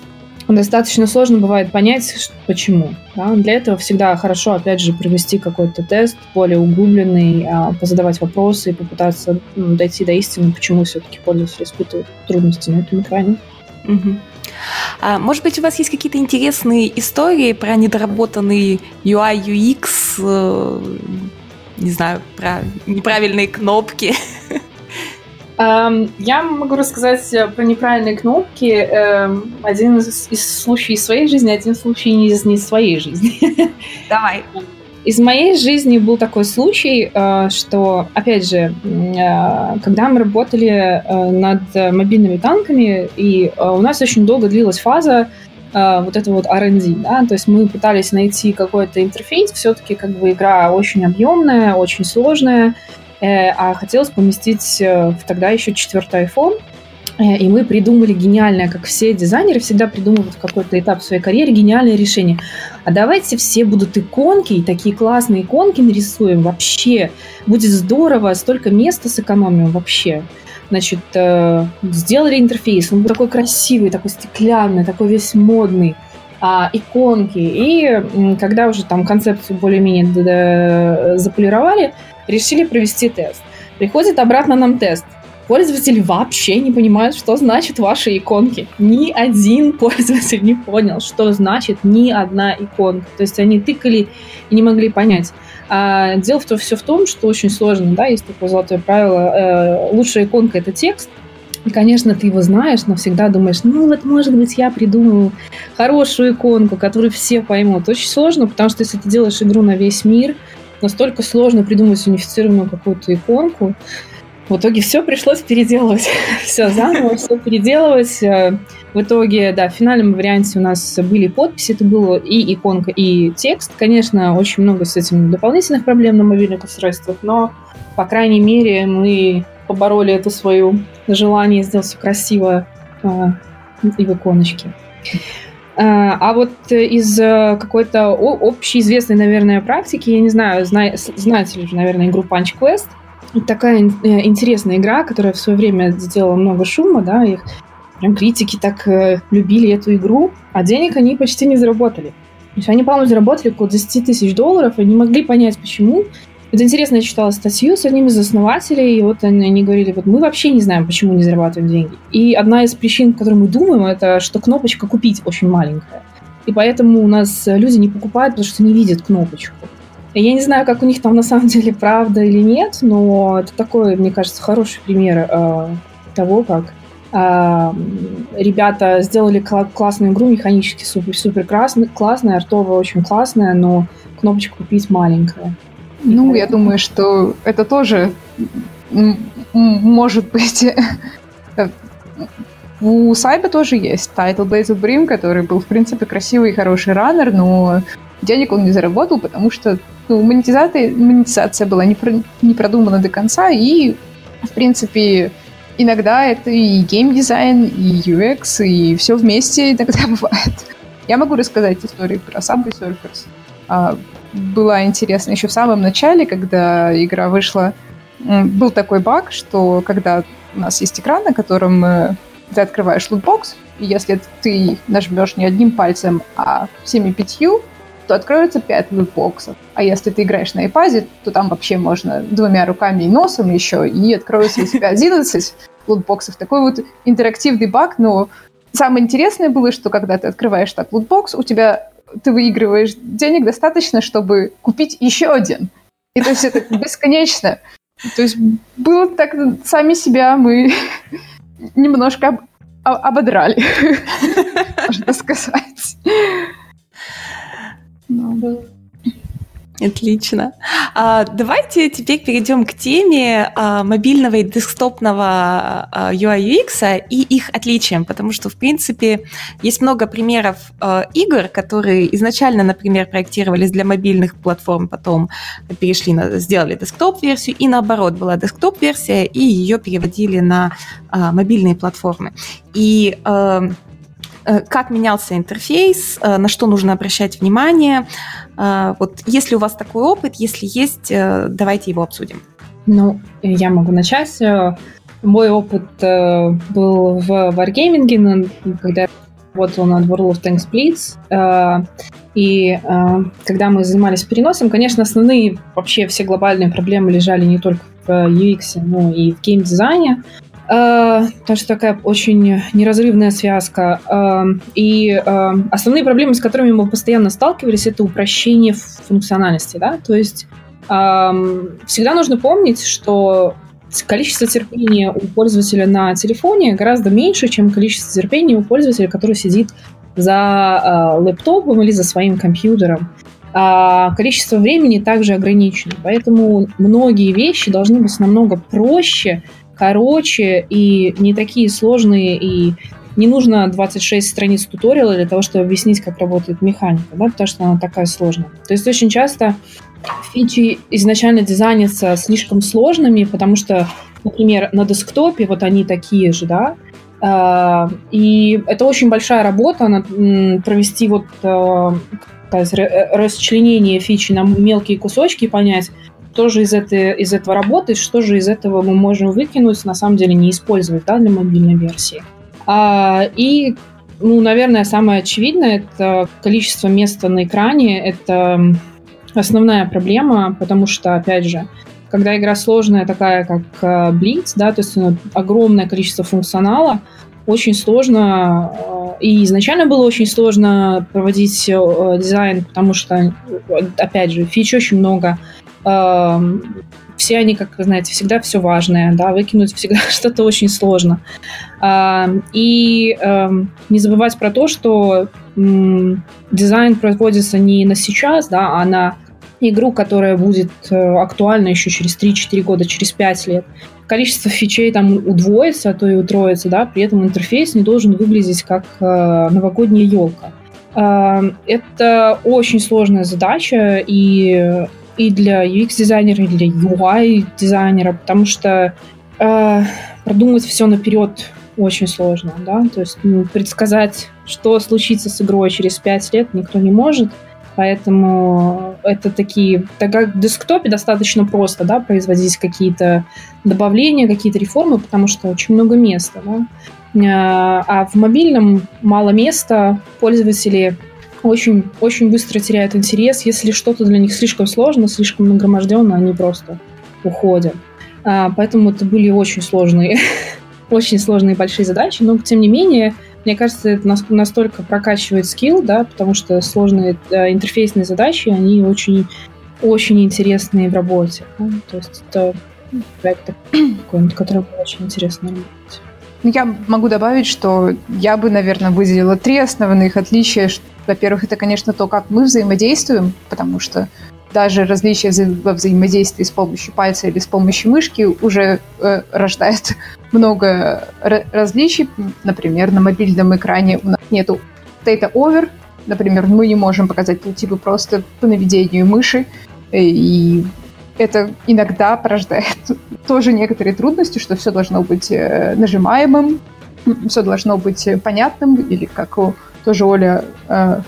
достаточно сложно бывает понять, почему. Да? Для этого всегда хорошо, опять же, провести какой-то тест более углубленный, а, позадавать вопросы и попытаться ну, дойти до истины, почему все-таки пользователи испытывают трудности на этом экране. Угу. А, может быть, у вас есть какие-то интересные истории про недоработанный UI, UX, э, не знаю, про неправильные кнопки? Эм, я могу рассказать э, про неправильные кнопки. Эм, один из, из случаев своей жизни, один случай из не своей жизни. Давай. Из моей жизни был такой случай, э, что, опять же, э, когда мы работали над мобильными танками, и у нас очень долго длилась фаза вот это вот R&D, да, то есть мы пытались найти какой-то интерфейс, все-таки как бы игра очень объемная, очень сложная, а хотелось поместить э, в тогда еще четвертый iPhone. Э, и мы придумали гениальное, как все дизайнеры всегда придумывают в какой-то этап своей карьеры гениальное решение. А давайте все будут иконки, и такие классные иконки нарисуем. Вообще, будет здорово, столько места сэкономим вообще. Значит, сделали интерфейс, он был такой красивый, такой стеклянный, такой весь модный а, иконки. И когда уже там концепцию более-менее заполировали, решили провести тест. Приходит обратно нам тест. Пользователи вообще не понимают, что значит ваши иконки. Ни один пользователь не понял, что значит ни одна иконка. То есть они тыкали и не могли понять. А дело в все в том, что очень сложно, да, есть такое золотое правило. Э, лучшая иконка — это текст, и, конечно, ты его знаешь, но всегда думаешь, ну вот, может быть, я придумаю хорошую иконку, которую все поймут. Очень сложно, потому что если ты делаешь игру на весь мир, настолько сложно придумать унифицированную какую-то иконку. В итоге все пришлось переделывать. все заново, все переделывать. Э, в итоге, да, в финальном варианте у нас были подписи, это было и иконка, и текст. Конечно, очень много с этим дополнительных проблем на мобильных устройствах, но, по крайней мере, мы побороли это свое желание сделать все красиво э, и в иконочке. А, а вот из какой-то общеизвестной, наверное, практики, я не знаю, знаете ли, наверное, игру Punch Quest, такая интересная игра, которая в свое время сделала много шума, да, их прям критики так любили эту игру, а денег они почти не заработали. То есть они, по-моему, заработали около 10 тысяч долларов, и не могли понять, почему. Это интересно, я читала статью с одним из основателей, и вот они, они говорили, вот мы вообще не знаем, почему не зарабатываем деньги. И одна из причин, по которой мы думаем, это что кнопочка «Купить» очень маленькая. И поэтому у нас люди не покупают, потому что не видят кнопочку. Я не знаю, как у них там на самом деле правда или нет, но это такой, мне кажется, хороший пример э, того, как э, ребята сделали кла- классную игру, механически супер, супер классная, артовая очень классная, но кнопочка купить маленькая. Ну, я думаю, что это тоже может быть... Э, у Сайба тоже есть Title Blaze of Brim, который был, в принципе, красивый и хороший раннер, но денег он не заработал, потому что ну, монетизация, монетизация была не, про, не продумана до конца, и, в принципе, иногда это и геймдизайн, и UX, и все вместе иногда бывает. Я могу рассказать историю про Subway Surfers. Была интересна еще в самом начале, когда игра вышла. Был такой баг, что когда у нас есть экран, на котором э, ты открываешь лутбокс, и если ты нажмешь не одним пальцем, а всеми пятью, то откроется пять лутбоксов. А если ты играешь на iPad, то там вообще можно двумя руками и носом еще, и откроется у тебя 11 лутбоксов. Такой вот интерактивный баг, но самое интересное было, что когда ты открываешь так лутбокс, у тебя ты выигрываешь денег достаточно, чтобы купить еще один. И то есть это бесконечно. То есть было так, сами себя мы немножко об, ободрали, можно сказать. Ну, Отлично. А, давайте теперь перейдем к теме а, мобильного и десктопного а, UI UX и их отличиям, потому что, в принципе, есть много примеров а, игр, которые изначально, например, проектировались для мобильных платформ, потом перешли на, сделали десктоп-версию, и наоборот, была десктоп-версия, и ее переводили на а, мобильные платформы. И а, как менялся интерфейс, э, на что нужно обращать внимание. Э, вот если у вас такой опыт, если есть, давайте его обсудим. Ну, я могу начать. Мой опыт был в Wargaming, когда я работала над World of Tanks Blitz. И когда мы занимались переносом, конечно, основные вообще все глобальные проблемы лежали не только в UX, но и в геймдизайне. Э, что такая очень неразрывная связка. Э, и э, основные проблемы, с которыми мы постоянно сталкивались, это упрощение функциональности. Да? То есть всегда нужно помнить, что количество терпения у пользователя на телефоне гораздо меньше, чем количество терпения у пользователя, который сидит за лэптопом или за своим компьютером. А количество времени также ограничено. Поэтому многие вещи должны быть намного проще, короче и не такие сложные, и не нужно 26 страниц туториала для того, чтобы объяснить, как работает механика, да, потому что она такая сложная. То есть очень часто фичи изначально дизайнятся слишком сложными, потому что, например, на десктопе вот они такие же, да, а, и это очень большая работа, провести вот а, расчленение фичи на мелкие кусочки, понять, что же из, этой, из этого работает, что же из этого мы можем выкинуть, на самом деле не использовать да, для мобильной версии. А, и, ну, наверное, самое очевидное – это количество места на экране. Это основная проблема, потому что, опять же, когда игра сложная, такая как э, Blitz, да, то есть ну, огромное количество функционала, очень сложно, э, и изначально было очень сложно проводить э, дизайн, потому что, опять же, фич очень много, все они, как вы знаете, всегда все важное, да, выкинуть всегда что-то очень сложно. И не забывать про то, что дизайн производится не на сейчас, да, а на игру, которая будет э, актуальна еще через 3-4 года, через 5 лет. Количество фичей там удвоится, а то и утроится, да, при этом интерфейс не должен выглядеть как э, новогодняя елка. Это очень сложная задача, и и для UX-дизайнера, и для UI-дизайнера, потому что э, продумать все наперед очень сложно, да, то есть ну, предсказать, что случится с игрой через 5 лет, никто не может, поэтому это такие, так как в десктопе достаточно просто, да, производить какие-то добавления, какие-то реформы, потому что очень много места, да, а, а в мобильном мало места, пользователи очень, очень быстро теряют интерес. Если что-то для них слишком сложно, слишком нагроможденно, они просто уходят. А, поэтому это были очень сложные, очень сложные большие задачи, но тем не менее, мне кажется, это настолько прокачивает скилл, да, потому что сложные э, интерфейсные задачи, они очень, очень интересные в работе. Да? То есть это проект который было очень интересно работать. Ну, я могу добавить, что я бы, наверное, выделила три основных отличия. Во-первых, это, конечно, то, как мы взаимодействуем, потому что даже различия во взаимодействии с помощью пальца или с помощью мышки уже э, рождает много различий. Например, на мобильном экране у нас нету data over. Например, мы не можем показать типы просто по наведению мыши. Э, и это иногда порождает тоже некоторые трудности, что все должно быть э, нажимаемым, все должно быть понятным, или как тоже Оля э,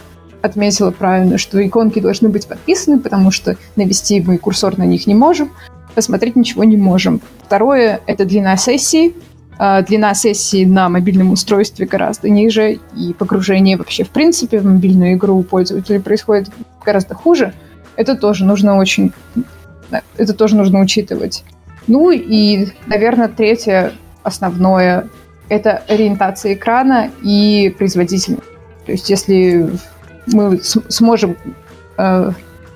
отметила правильно, что иконки должны быть подписаны, потому что навести мы курсор на них не можем, посмотреть ничего не можем. Второе — это длина сессии. Э, длина сессии на мобильном устройстве гораздо ниже, и погружение вообще в принципе в мобильную игру у пользователей происходит гораздо хуже. Это тоже нужно очень это тоже нужно учитывать. Ну и, наверное, третье основное — это ориентация экрана и производительность. То есть если мы сможем э,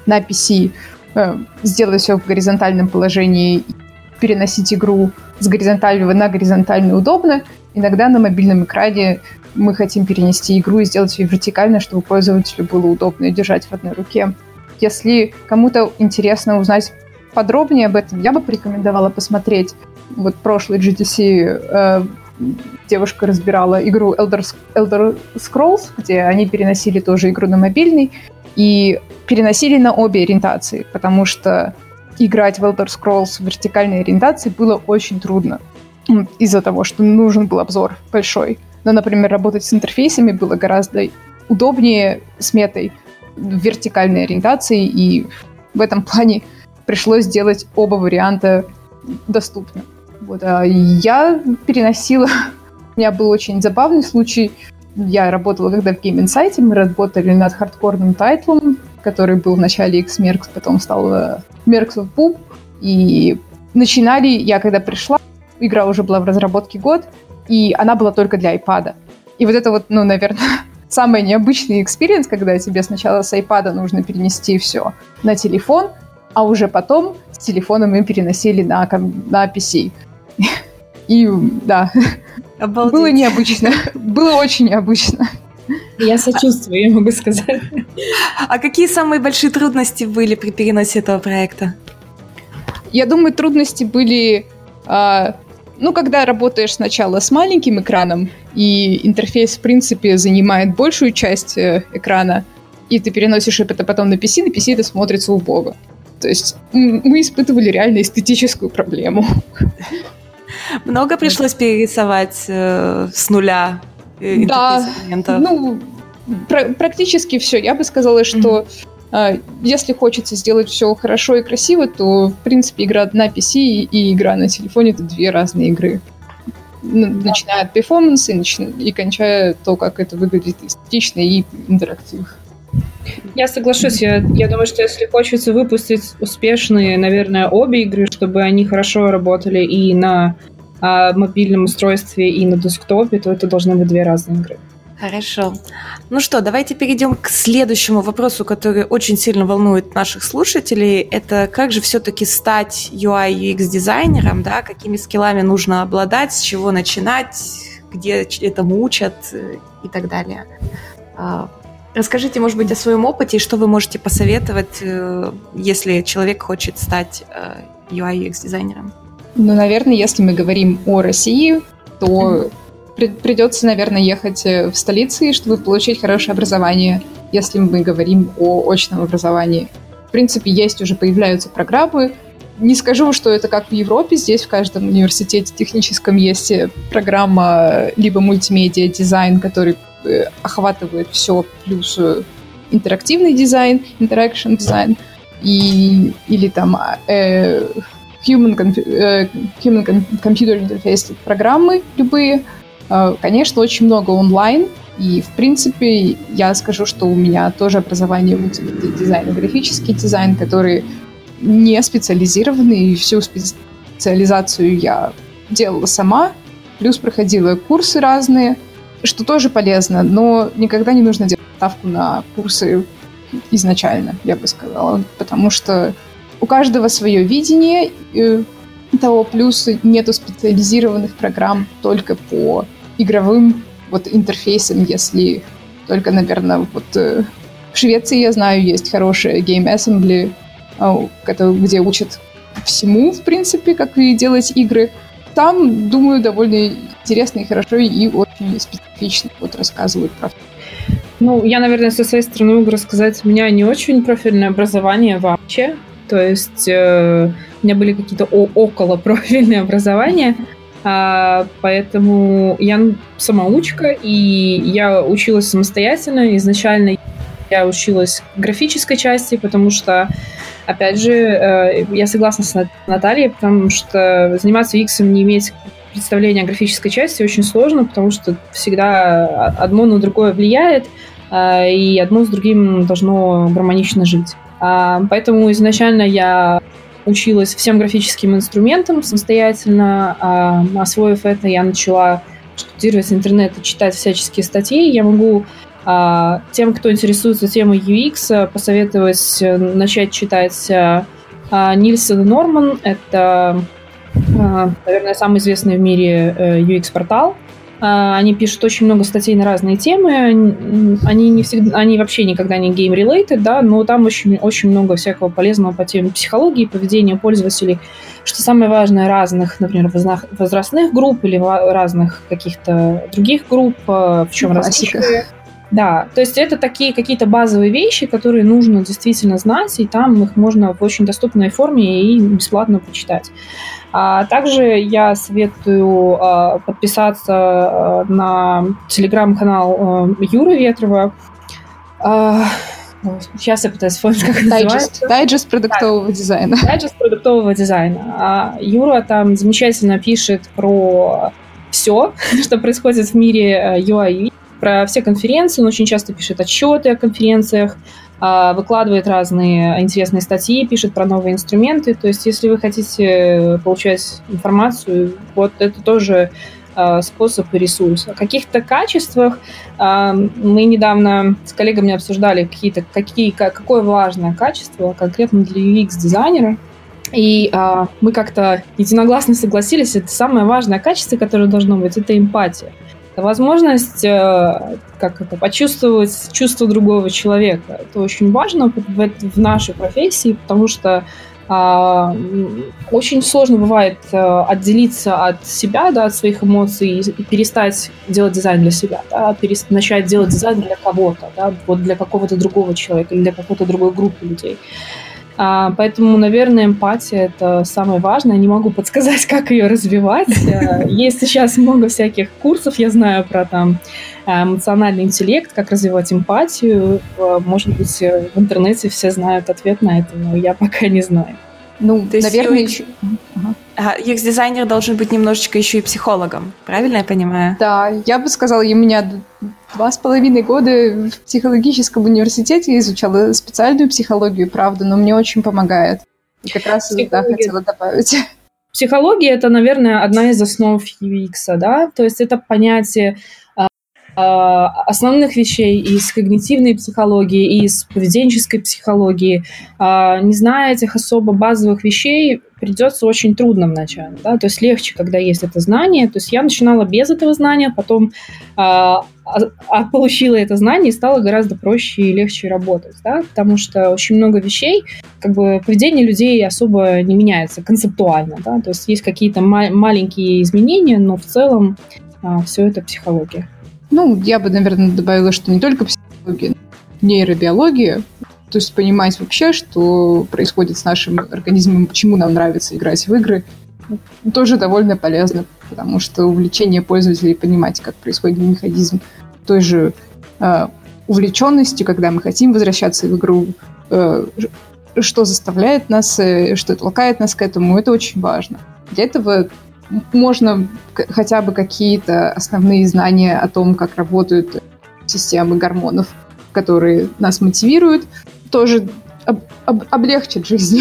на PC э, сделать все в горизонтальном положении, переносить игру с горизонтального на горизонтально удобно, иногда на мобильном экране мы хотим перенести игру и сделать ее вертикально, чтобы пользователю было удобно держать в одной руке. Если кому-то интересно узнать подробнее об этом, я бы порекомендовала посмотреть вот прошлый GTC э, девушка разбирала игру Elder, Elder Scrolls, где они переносили тоже игру на мобильный и переносили на обе ориентации, потому что играть в Elder Scrolls в вертикальной ориентации было очень трудно из-за того, что нужен был обзор большой. Но, например, работать с интерфейсами было гораздо удобнее с метой в вертикальной ориентации, и в этом плане пришлось сделать оба варианта доступны. Вот, а я переносила... У меня был очень забавный случай. Я работала когда в Game Insight, мы работали над хардкорным тайтлом, который был в начале X-Merx, потом стал uh, Merx of Boom. И начинали, я когда пришла, игра уже была в разработке год, и она была только для iPad. И вот это вот, ну, наверное, самый необычный experience, когда тебе сначала с iPad нужно перенести все на телефон, а уже потом с телефона мы переносили на, на PC. И да, Обалдеть. было необычно. Было очень необычно. Я сочувствую, я могу сказать. А какие самые большие трудности были при переносе этого проекта? Я думаю, трудности были, а, ну, когда работаешь сначала с маленьким экраном, и интерфейс, в принципе, занимает большую часть э, экрана, и ты переносишь это потом на PC, на PC это смотрится убого. То есть мы испытывали реально эстетическую проблему. Много пришлось перерисовать э, с нуля э, да, ну, пр- практически все. Я бы сказала, что mm-hmm. э, если хочется сделать все хорошо и красиво, то, в принципе, игра на PC и, и игра на телефоне — это две разные игры. Начиная от перформанса и, и кончая то, как это выглядит эстетично и интерактивно. Я соглашусь. Я, я думаю, что если хочется выпустить успешные, наверное, обе игры, чтобы они хорошо работали и на а, мобильном устройстве, и на десктопе, то это должны быть две разные игры. Хорошо. Ну что, давайте перейдем к следующему вопросу, который очень сильно волнует наших слушателей. Это как же все-таки стать UI UX дизайнером, да? Какими скиллами нужно обладать, с чего начинать, где этому учат э, и так далее. Расскажите, может быть, о своем опыте и что вы можете посоветовать, э, если человек хочет стать UI UX дизайнером. Ну, наверное, если мы говорим о России, то mm-hmm. придется, наверное, ехать э, в столицы, чтобы получить хорошее образование, если мы говорим о очном образовании. В принципе, есть уже появляются программы, не скажу, что это как в Европе. Здесь в каждом университете техническом есть программа либо мультимедиа дизайн, который охватывает все, плюс интерактивный дизайн, interaction дизайн, и, или там э, human, э, human computer interface программы любые. Э, конечно, очень много онлайн, и, в принципе, я скажу, что у меня тоже образование в дизайне, графический дизайн, который не специализированный, и всю специализацию я делала сама, плюс проходила курсы разные, что тоже полезно, но никогда не нужно делать ставку на курсы изначально, я бы сказала, потому что у каждого свое видение того, плюс нету специализированных программ только по игровым вот интерфейсам, если только, наверное, вот э, в Швеции, я знаю, есть хорошая Game Assembly, э, где учат всему, в принципе, как и делать игры. Там, думаю, довольно интересно и хорошо, и очень специфично вот рассказывают про ну, я, наверное, со своей стороны могу рассказать, у меня не очень профильное образование вообще. То есть э, у меня были какие-то около профильные образования. А, поэтому я самоучка, и я училась самостоятельно. Изначально я училась графической части, потому что, опять же, э, я согласна с Натальей, потому что заниматься UX не иметь представления о графической части очень сложно, потому что всегда одно на другое влияет. А, и одно с другим должно гармонично жить. А, поэтому изначально я училась всем графическим инструментам самостоятельно. А, освоив это, я начала штудировать интернет и читать всяческие статьи. Я могу тем, кто интересуется темой UX, посоветовать начать читать Нильсон Норман. Это, наверное, самый известный в мире UX-портал. Э, а, они пишут очень много статей на разные темы. Они не всегда, они вообще никогда не game-related, да, но там очень, очень много всякого полезного по теме психологии, поведения пользователей. Что самое важное, разных, например, возрастных групп или разных каких-то других групп, а, в чем различие. Да, то есть это такие какие-то базовые вещи, которые нужно действительно знать, и там их можно в очень доступной форме и бесплатно почитать. А также я советую а, подписаться а, на телеграм-канал а, Юры Ветрова. А, Сейчас я пытаюсь вспомнить, как это называется. Дайджест продуктового да. дизайна. Дайджест продуктового дизайна. А Юра там замечательно пишет про все, что происходит в мире UI, э, про все конференции. Он очень часто пишет отчеты о конференциях, а, выкладывает разные интересные статьи, пишет про новые инструменты. То есть, если вы хотите получать информацию, вот это тоже а, способ и ресурс. О каких-то качествах а, мы недавно с коллегами обсуждали какие-то, какие, какое важное качество конкретно для UX-дизайнера. И мы как-то единогласно согласились, это самое важное качество, которое должно быть, это эмпатия возможность э, как это, почувствовать чувство другого человека. Это очень важно в, в нашей профессии, потому что а, очень сложно бывает а, отделиться от себя, да, от своих эмоций и перестать делать дизайн для себя, да, перест- начать делать дизайн для кого-то, да, вот для какого-то другого человека или для какой-то другой группы людей. А, поэтому, наверное, эмпатия — это самое важное. Не могу подсказать, как ее развивать. Э, есть сейчас много всяких курсов, я знаю про там э, эмоциональный интеллект, как развивать эмпатию. Э, может быть, в интернете все знают ответ на это, но я пока не знаю. Ну, То наверное, UX... еще... Ага. UX-дизайнер должен быть немножечко еще и психологом, правильно я понимаю? Да, я бы сказала, у меня два с половиной года в психологическом университете изучала специальную психологию, правда, но мне очень помогает. И как раз да, хотела добавить. Психология – это, наверное, одна из основ UX, да, то есть это понятие основных вещей из когнитивной психологии, из поведенческой психологии. А, не зная этих особо базовых вещей, придется очень трудно вначале. Да? То есть легче, когда есть это знание. То есть я начинала без этого знания, потом а, а, получила это знание и стало гораздо проще и легче работать. Да? Потому что очень много вещей, как бы поведение людей особо не меняется концептуально. Да? То есть есть какие-то ма- маленькие изменения, но в целом а, все это психология. Ну, я бы, наверное, добавила, что не только психология, нейробиология То есть понимать вообще, что происходит с нашим организмом, почему нам нравится играть в игры, тоже довольно полезно, потому что увлечение пользователей понимать, как происходит механизм той же э, увлеченности, когда мы хотим возвращаться в игру, э, что заставляет нас, э, что толкает нас к этому, это очень важно. Для этого можно хотя бы какие-то основные знания о том, как работают системы гормонов, которые нас мотивируют, тоже об, об, облегчит жизнь.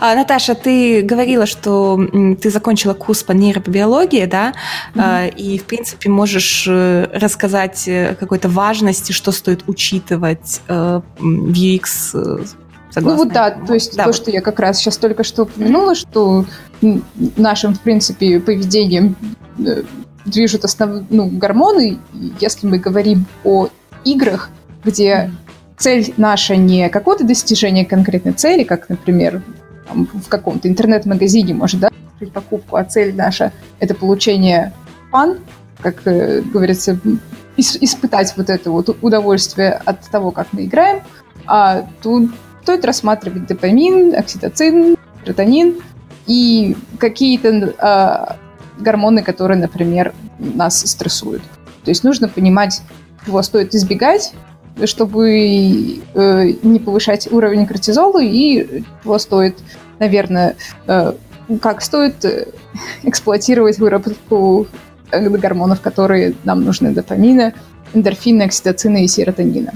А, Наташа, ты говорила, что ты закончила курс по нейробиологии, да, mm-hmm. и, в принципе, можешь э, рассказать э, какой-то важности, что стоит учитывать э, в UX Согласна. Ну вот да, то есть да, то, вот. что я как раз сейчас только что упомянула, что нашим, в принципе, поведением движут основ... ну, гормоны. Если мы говорим о играх, где цель наша не какое-то достижение конкретной цели, как, например, там, в каком-то интернет-магазине может да, покупку, а цель наша — это получение фан, как э, говорится, ис- испытать вот это вот удовольствие от того, как мы играем, а тут стоит рассматривать допамин, окситоцин, серотонин и какие-то э, гормоны, которые, например, нас стрессуют. То есть нужно понимать, чего стоит избегать, чтобы э, не повышать уровень кортизола, и чего стоит, наверное, э, как стоит э, эксплуатировать выработку э, гормонов, которые нам нужны, допамина, эндорфина, окситоцина и серотонина.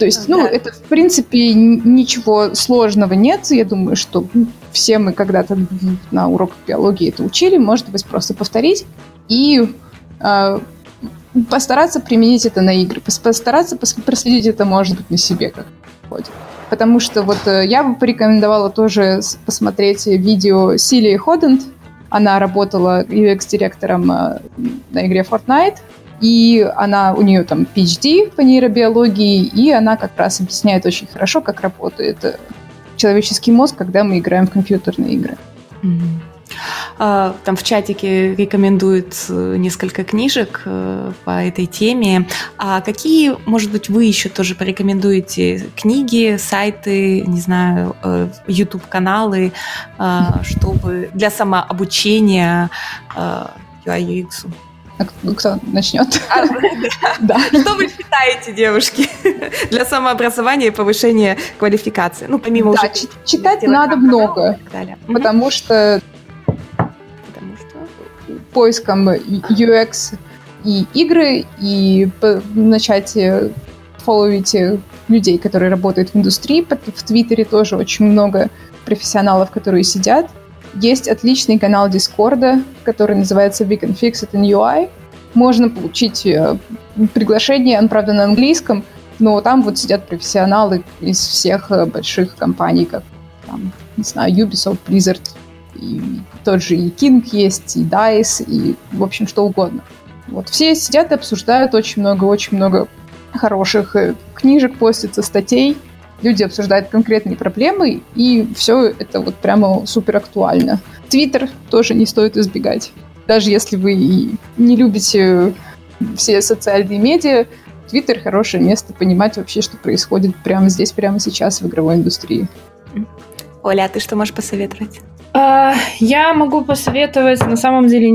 То есть, ну, да. это, в принципе, ничего сложного нет. Я думаю, что все мы когда-то на уроках биологии это учили. Может быть, просто повторить и э, постараться применить это на игры, постараться проследить это, может быть, на себе как ходит. Потому что вот э, я бы порекомендовала тоже посмотреть видео Силии Ходент. Она работала UX-директором э, на игре Fortnite, и она, у нее там PhD по нейробиологии, и она как раз объясняет очень хорошо, как работает э, человеческий мозг, когда мы играем в компьютерные игры. А, там в чатике рекомендуют э, несколько книжек э, по этой теме. А какие, может быть, вы еще тоже порекомендуете книги, сайты, не знаю, YouTube-каналы, чтобы для самообучения UI UX? Кто начнет? А, да. Что вы считаете, девушки, для самообразования и повышения квалификации? Ну, помимо да, уже... читать надо много, потому что поиском UX и игры, и начать э, фолловить э, людей, которые работают в индустрии. В Твиттере тоже очень много профессионалов, которые сидят. Есть отличный канал Дискорда, который называется We Can Fix It in UI. Можно получить э, приглашение, он, правда, на английском, но там вот сидят профессионалы из всех больших компаний, как, там, не знаю, Ubisoft, Blizzard, и тот же и King есть, и DICE, и, в общем, что угодно. Вот все сидят и обсуждают очень много, очень много хороших э, книжек, постится, статей. Люди обсуждают конкретные проблемы, и все это вот прямо супер актуально. Твиттер тоже не стоит избегать. Даже если вы не любите все социальные медиа, Твиттер хорошее место понимать вообще, что происходит прямо здесь, прямо сейчас в игровой индустрии. Оля, а ты что можешь посоветовать? А, я могу посоветовать, на самом деле,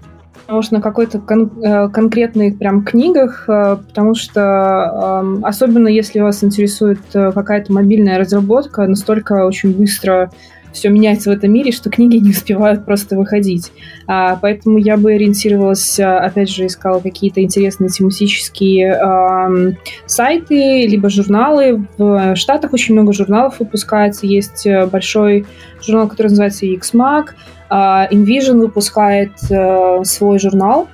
может, на какой-то кон- э, конкретных прям книгах, э, потому что особенно если вас интересует э, какая-то мобильная разработка, настолько очень быстро все меняется в этом мире, что книги не успевают просто выходить. А, поэтому я бы ориентировалась, опять же, искала какие-то интересные тематические э, сайты, либо журналы. В Штатах очень много журналов выпускается. Есть большой журнал, который называется XMAG. InVision выпускает uh, свой журнал.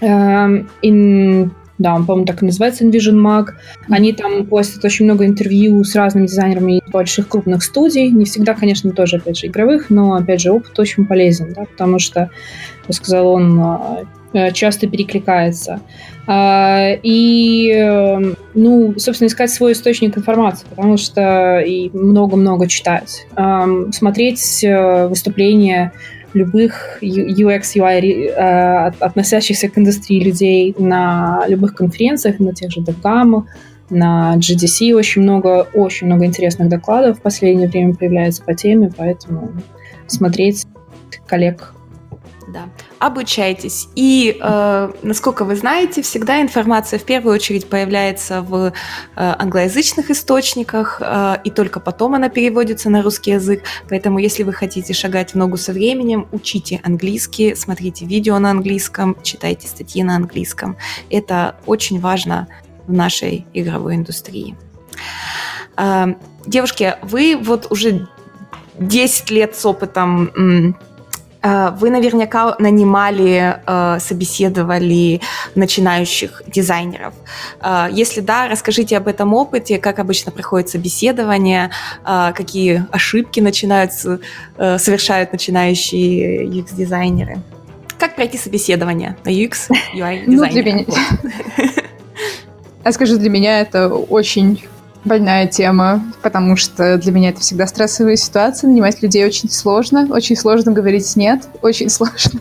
In да, он, по-моему, так и называется Envision Mag. Они там постят очень много интервью с разными дизайнерами больших крупных студий. Не всегда, конечно, тоже, опять же, игровых, но, опять же, опыт очень полезен, да, потому что, я сказала, он а, э, часто перекликается. А, и, э, ну, собственно, искать свой источник информации, потому что и много-много читать. Смотреть э, выступления любых UX, UI, э, относящихся к индустрии людей на любых конференциях, на тех же DevGam, на GDC очень много, очень много интересных докладов в последнее время появляется по теме, поэтому смотреть коллег да. Обучайтесь. И, э, насколько вы знаете, всегда информация в первую очередь появляется в э, англоязычных источниках, э, и только потом она переводится на русский язык. Поэтому, если вы хотите шагать в ногу со временем, учите английский, смотрите видео на английском, читайте статьи на английском. Это очень важно в нашей игровой индустрии. Э, девушки, вы вот уже 10 лет с опытом вы наверняка нанимали, э, собеседовали начинающих дизайнеров. Э, если да, расскажите об этом опыте, как обычно проходит собеседование, какие ошибки начинают, совершают начинающие UX-дизайнеры. Как пройти собеседование на UX, UI дизайнера? Ну, для меня... Я скажу, для меня это очень больная тема, потому что для меня это всегда стрессовая ситуация. Нанимать людей очень сложно. Очень сложно говорить «нет». Очень сложно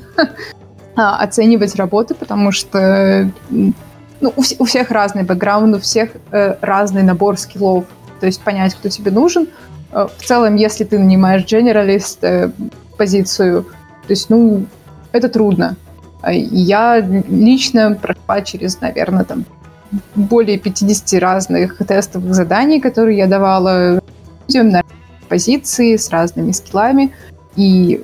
а, оценивать работу, потому что ну, у, у всех разный бэкграунд, у всех э, разный набор скиллов. То есть понять, кто тебе нужен. Э, в целом, если ты нанимаешь generalist э, позицию, то есть, ну, это трудно. А я лично прошла через, наверное, там более 50 разных тестовых заданий, которые я давала людям на позиции с разными скиллами. И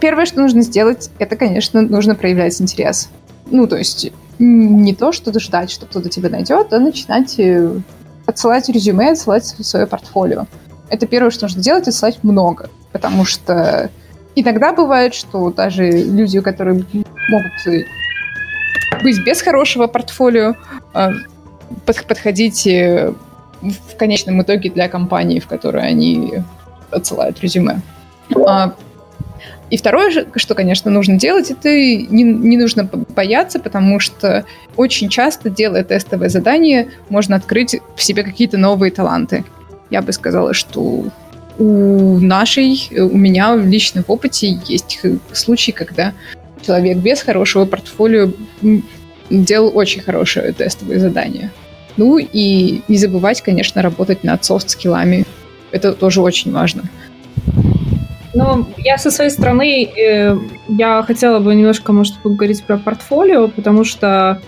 первое, что нужно сделать, это, конечно, нужно проявлять интерес. Ну, то есть не то, что ждать, что кто-то тебя найдет, а начинать э, отсылать резюме, отсылать свое портфолио. Это первое, что нужно делать, отсылать много. Потому что иногда бывает, что даже люди, которые могут быть без хорошего портфолио, а, подходить э, в конечном итоге для компании, в которую они отсылают резюме. А, и второе, что, конечно, нужно делать, это не, не нужно бояться, потому что очень часто, делая тестовое задание, можно открыть в себе какие-то новые таланты. Я бы сказала, что у нашей, у меня в личном опыте есть случаи, когда человек без хорошего портфолио делал очень хорошее тестовое задание. Ну и не забывать, конечно, работать над софт-скиллами. Это тоже очень важно. Ну, я со своей стороны, э, я хотела бы немножко, может, поговорить про портфолио, потому что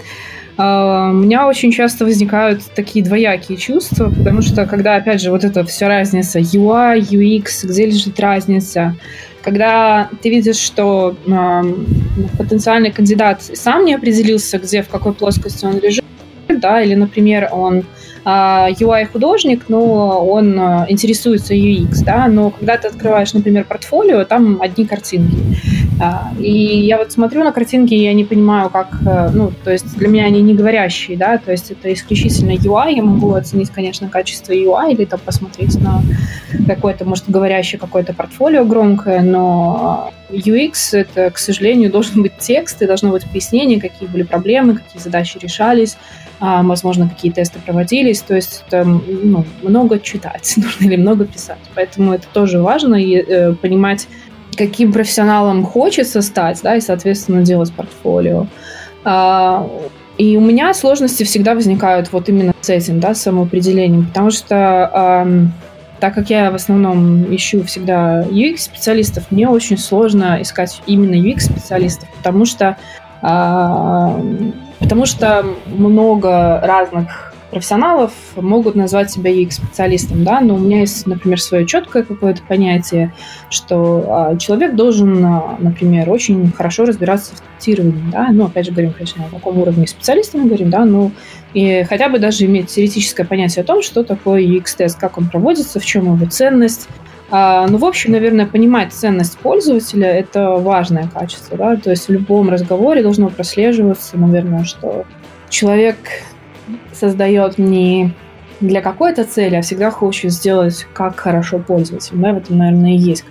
у меня очень часто возникают такие двоякие чувства, потому что когда, опять же, вот эта вся разница UI, UX, где лежит разница, когда ты видишь, что э, потенциальный кандидат сам не определился, где, в какой плоскости он лежит, да, или, например, он UI-художник, а, но он а, интересуется UX, да, но когда ты открываешь, например, портфолио, там одни картинки. И я вот смотрю на картинки, и я не понимаю, как, э, ну, то есть для меня они не говорящие, да, то есть это исключительно UI, я могу оценить, конечно, качество UI или там посмотреть на какое-то, может, говорящее какое-то портфолио громкое, но UX — это, к сожалению, должен быть текст, и должно быть пояснение, какие были проблемы, какие задачи решались, а, возможно, какие тесты проводились, то есть там, ну, много читать нужно или много писать. Поэтому это тоже важно, и, э, понимать, каким профессионалом хочется стать, да, и, соответственно, делать портфолио. А, и у меня сложности всегда возникают вот именно с этим, да, самоопределением, потому что так как я в основном ищу всегда UX-специалистов, мне очень сложно искать именно UX-специалистов, потому что Потому что много разных профессионалов могут назвать себя UX-специалистом, да, но у меня есть, например, свое четкое какое-то понятие, что а, человек должен, а, например, очень хорошо разбираться в тестировании, да, ну, опять же, говорим, конечно, на каком уровне специалиста мы говорим, да, но и хотя бы даже иметь теоретическое понятие о том, что такое UX-тест, как он проводится, в чем его ценность, а, ну, в общем, наверное, понимать ценность пользователя – это важное качество, да, то есть в любом разговоре должно прослеживаться, наверное, что человек создает не для какой-то цели, а всегда хочет сделать как хорошо пользователю, да, в наверное, и есть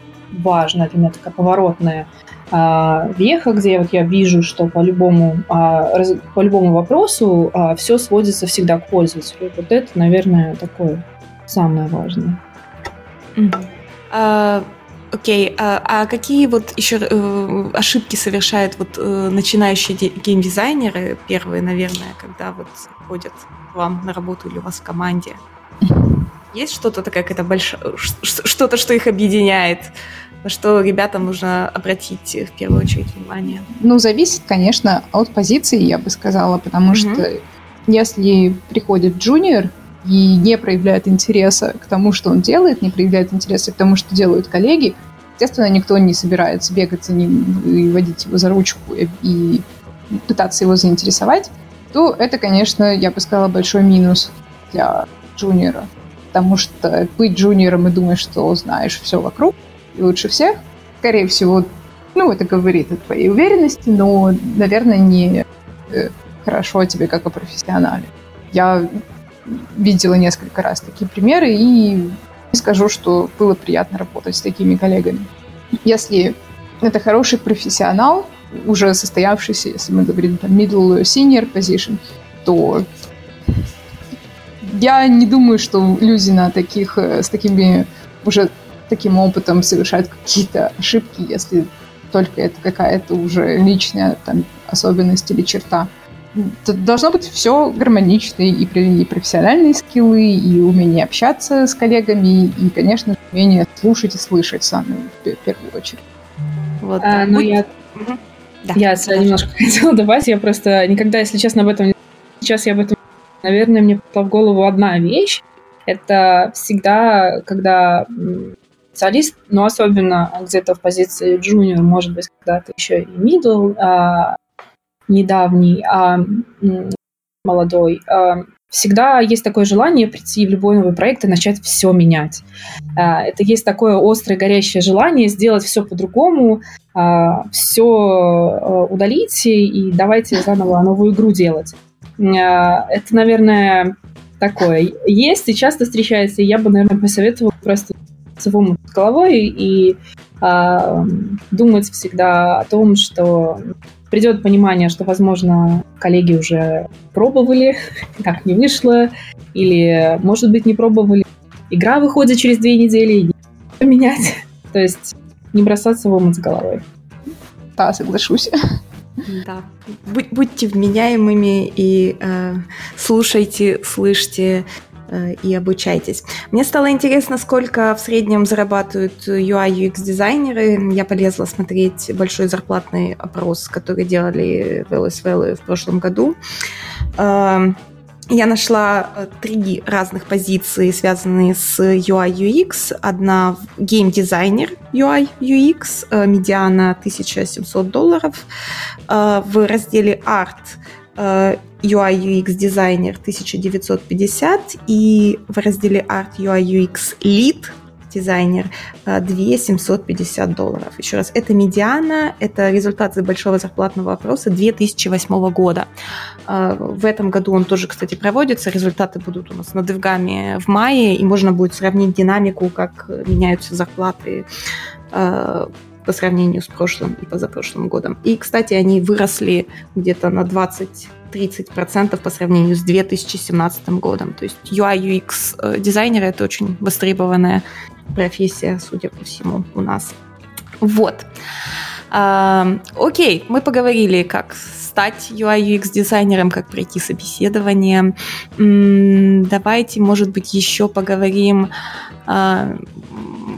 важная для меня такая поворотная а, веха, где вот я вижу, что по любому, а, раз, по любому вопросу а, все сводится всегда к пользователю. Вот это, наверное, такое самое важное. Mm-hmm. А, Окей, а, а какие вот еще э, ошибки совершают вот э, начинающие геймдизайнеры, первые, наверное, когда вот ходят к вам на работу или у вас в команде? Есть что-то такая какая-то большая, что-то, что их объединяет? На что ребятам нужно обратить в первую очередь внимание? Ну, зависит, конечно, от позиции, я бы сказала, потому mm-hmm. что если приходит джуниор и не проявляет интереса к тому, что он делает, не проявляет интереса к тому, что делают коллеги, естественно, никто не собирается бегать за ним и водить его за ручку и пытаться его заинтересовать, то это, конечно, я бы сказала, большой минус для джуниора. Потому что быть джуниором и думать, что знаешь все вокруг и лучше всех, скорее всего, ну, это говорит о твоей уверенности, но, наверное, не э, хорошо о тебе как о профессионале. Я видела несколько раз такие примеры и скажу, что было приятно работать с такими коллегами. Если это хороший профессионал, уже состоявшийся, если мы говорим там middle senior position, то я не думаю, что люди на таких, э, с такими уже таким опытом совершают какие-то ошибки, если только это какая-то уже личная там, особенность или черта. Должно быть все гармонично, и, и профессиональные скиллы, и умение общаться с коллегами, и, конечно, умение слушать и слышать самое в первую очередь. Вот, а, ну, я... Угу. Да, я немножко хотела добавить, я просто никогда, если честно, об этом... Сейчас я об этом... Наверное, мне пришла в голову одна вещь. Это всегда, когда специалист, но особенно где-то в позиции junior, может быть, когда-то еще и middle, а, недавний, а, молодой, а, всегда есть такое желание прийти в любой новый проект и начать все менять. А, это есть такое острое, горящее желание сделать все по-другому, все а, удалить и давайте заново новую игру делать. Это, наверное, такое есть и часто встречается, и я бы, наверное, посоветовала просто целому с головой и э, думать всегда о том, что придет понимание, что, возможно, коллеги уже пробовали, так не вышло, или, может быть, не пробовали. Игра выходит через две недели, и не менять. То есть не бросаться в омут с головой. Да, соглашусь. Да. Будь, будьте вменяемыми и э, слушайте, слышьте Э, и обучайтесь. Мне стало интересно, сколько в среднем зарабатывают UI UX дизайнеры. Я полезла смотреть большой зарплатный опрос, который делали в LSVL в прошлом году. Эм, я нашла э, три разных позиции, связанные с UI UX. Одна гейм-дизайнер UI UX, э, медиана 1700 долларов. В разделе Art UI UX дизайнер 1950 и в разделе Art UI UX Lead дизайнер 2750 э, долларов. Еще раз, это медиана, это результаты большого зарплатного опроса 2008 года. Э, в этом году он тоже, кстати, проводится. Результаты будут у нас на Девгаме в мае, и можно будет сравнить динамику, как меняются зарплаты э, по сравнению с прошлым и позапрошлым годом. И, кстати, они выросли где-то на 20 30% по сравнению с 2017 годом. То есть UI UX э, дизайнеры это очень востребованная профессия, судя по всему, у нас. Вот. А, окей, мы поговорили, как стать UI UX дизайнером, как пройти собеседование. Давайте, может быть, еще поговорим а,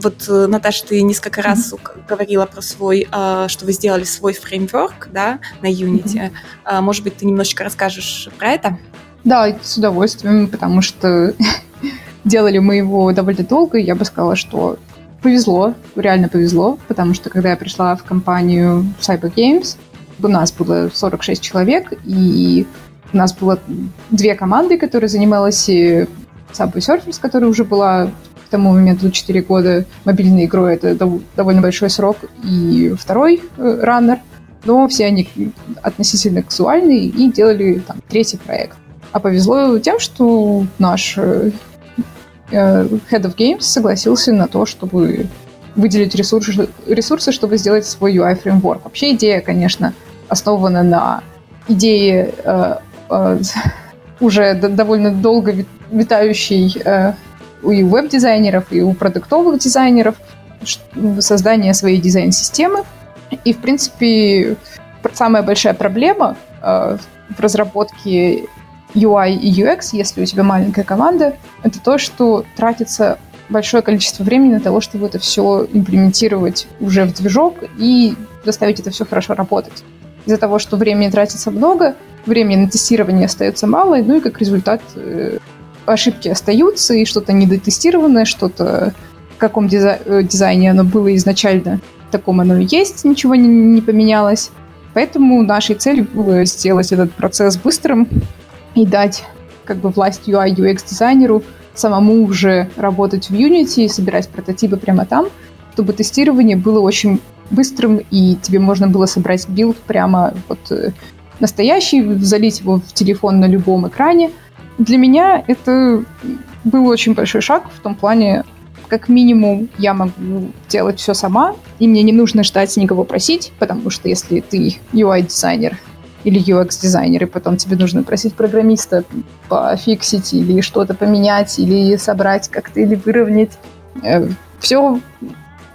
вот, э, Наташа, ты несколько mm-hmm. раз говорила про свой, а, что вы сделали свой фреймворк, да, на Unity. Mm-hmm. Может быть, ты немножечко расскажешь про это? Да, с удовольствием, потому что делали мы его довольно долго, и я бы сказала, что повезло, реально повезло, потому что когда я пришла в компанию Cyber Games, у нас было 46 человек, и у нас было две команды, которые занималась Subway Surfers, которая уже была тому моменту 4 года мобильной игрой это довольно большой срок, и второй э, раннер, но все они относительно казуальные и делали там третий проект. А повезло тем, что наш э, э, Head of Games согласился на то, чтобы выделить ресурсы, ресурсы, чтобы сделать свой UI-фреймворк. Вообще идея, конечно, основана на идее э, э, уже довольно долго витающей э, и у веб-дизайнеров, и у продуктовых дизайнеров. создания своей дизайн-системы. И, в принципе, самая большая проблема э, в разработке UI и UX, если у тебя маленькая команда, это то, что тратится большое количество времени на того, чтобы это все имплементировать уже в движок и заставить это все хорошо работать. Из-за того, что времени тратится много, времени на тестирование остается мало, ну и как результат э, ошибки остаются, и что-то недотестированное, что-то в каком дизай- э, дизайне оно было изначально, в таком оно и есть, ничего не, не поменялось. Поэтому нашей целью было сделать этот процесс быстрым и дать как бы власть UI UX дизайнеру самому уже работать в Unity и собирать прототипы прямо там, чтобы тестирование было очень быстрым, и тебе можно было собрать билд прямо вот э, настоящий, залить его в телефон на любом экране. Для меня это был очень большой шаг в том плане, как минимум я могу делать все сама, и мне не нужно ждать никого просить, потому что если ты UI-дизайнер или UX-дизайнер, и потом тебе нужно просить программиста пофиксить или что-то поменять, или собрать как-то, или выровнять, э, все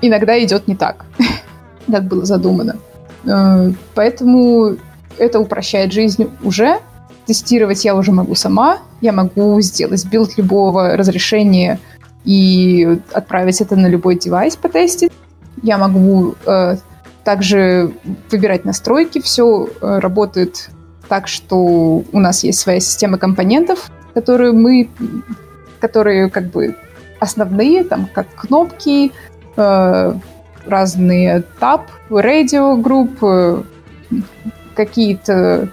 иногда идет не так, как было задумано. Э, поэтому это упрощает жизнь уже. Тестировать я уже могу сама. Я могу сделать билд любого разрешения и отправить это на любой девайс потестить. Я могу э, также выбирать настройки. Все э, работает так, что у нас есть своя система компонентов, которые мы, которые как бы основные, там как кнопки, э, разные tab, radio group, э, какие-то,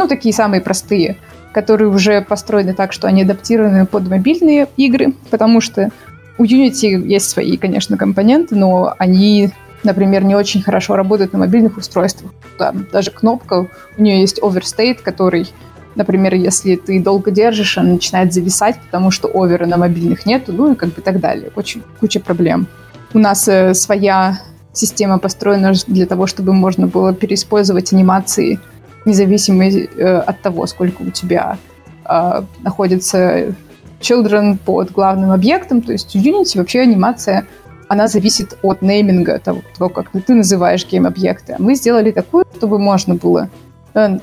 ну, такие самые простые, которые уже построены так, что они адаптированы под мобильные игры, потому что у Unity есть свои, конечно, компоненты, но они, например, не очень хорошо работают на мобильных устройствах. Там даже кнопка, у нее есть overstate, который, например, если ты долго держишь, она начинает зависать, потому что овера на мобильных нет, ну и как бы так далее. Очень куча проблем. У нас э, своя система построена для того, чтобы можно было переиспользовать анимации, независимо э, от того, сколько у тебя э, находится children под главным объектом. То есть у Unity вообще анимация, она зависит от нейминга, того, того как ты называешь гейм-объекты. Мы сделали такую, чтобы можно было э,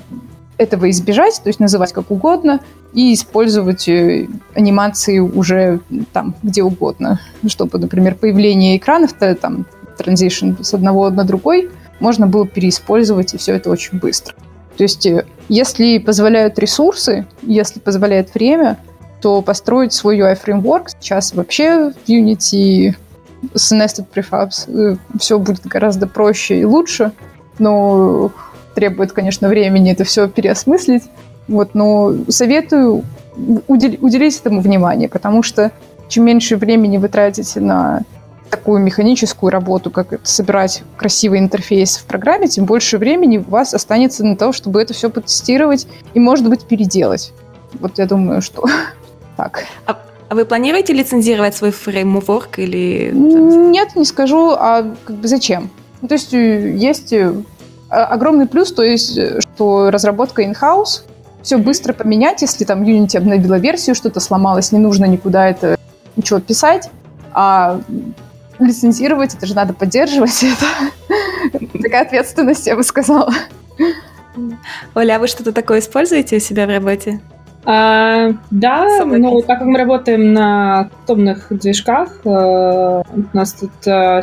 этого избежать, то есть называть как угодно, и использовать э, анимации уже там где угодно, чтобы, например, появление экранов там транзишн с одного на другой можно было переиспользовать, и все это очень быстро. То есть, э, если позволяют ресурсы, если позволяет время, то построить свой UI-фреймворк сейчас вообще в Unity с Nested Prefabs э, все будет гораздо проще и лучше, но требует, конечно, времени это все переосмыслить. Вот, но советую удел- уделить этому внимание, потому что чем меньше времени вы тратите на такую механическую работу, как это, собирать красивый интерфейс в программе, тем больше времени у вас останется на то, чтобы это все потестировать и, может быть, переделать. Вот я думаю, что так. А, а вы планируете лицензировать свой фреймворк или... Нет, не скажу. А как бы зачем? Ну, то есть э, есть э, огромный плюс, то есть, э, что разработка in-house, все быстро поменять, если там Unity обновила версию, что-то сломалось, не нужно никуда это ничего писать. А лицензировать, это же надо поддерживать. Это такая ответственность, я бы сказала. Оля, а вы что-то такое используете у себя в работе? А, да, но ну, так как мы работаем на томных движках, э, у нас тут, э,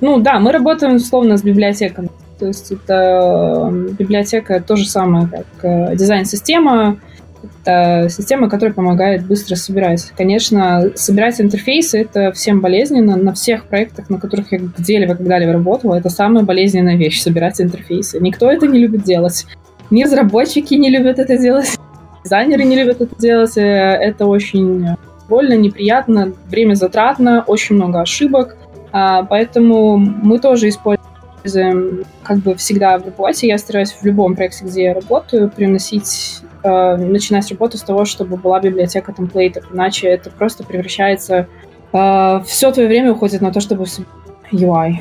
ну да, мы работаем условно с библиотеками. То есть это библиотека то же самое, как э, дизайн-система, это система, которая помогает быстро собирать. Конечно, собирать интерфейсы — это всем болезненно. На всех проектах, на которых я где-либо когда-либо работала, это самая болезненная вещь — собирать интерфейсы. Никто это не любит делать. Ни разработчики не любят это делать, дизайнеры не любят это делать. Э, это очень больно, неприятно, время затратно, очень много ошибок. А, поэтому мы тоже используем как бы всегда в работе. Я стараюсь в любом проекте, где я работаю, приносить э, начинать работу с того, чтобы была библиотека темплейтов, иначе это просто превращается... Э, все твое время уходит на то, чтобы UI.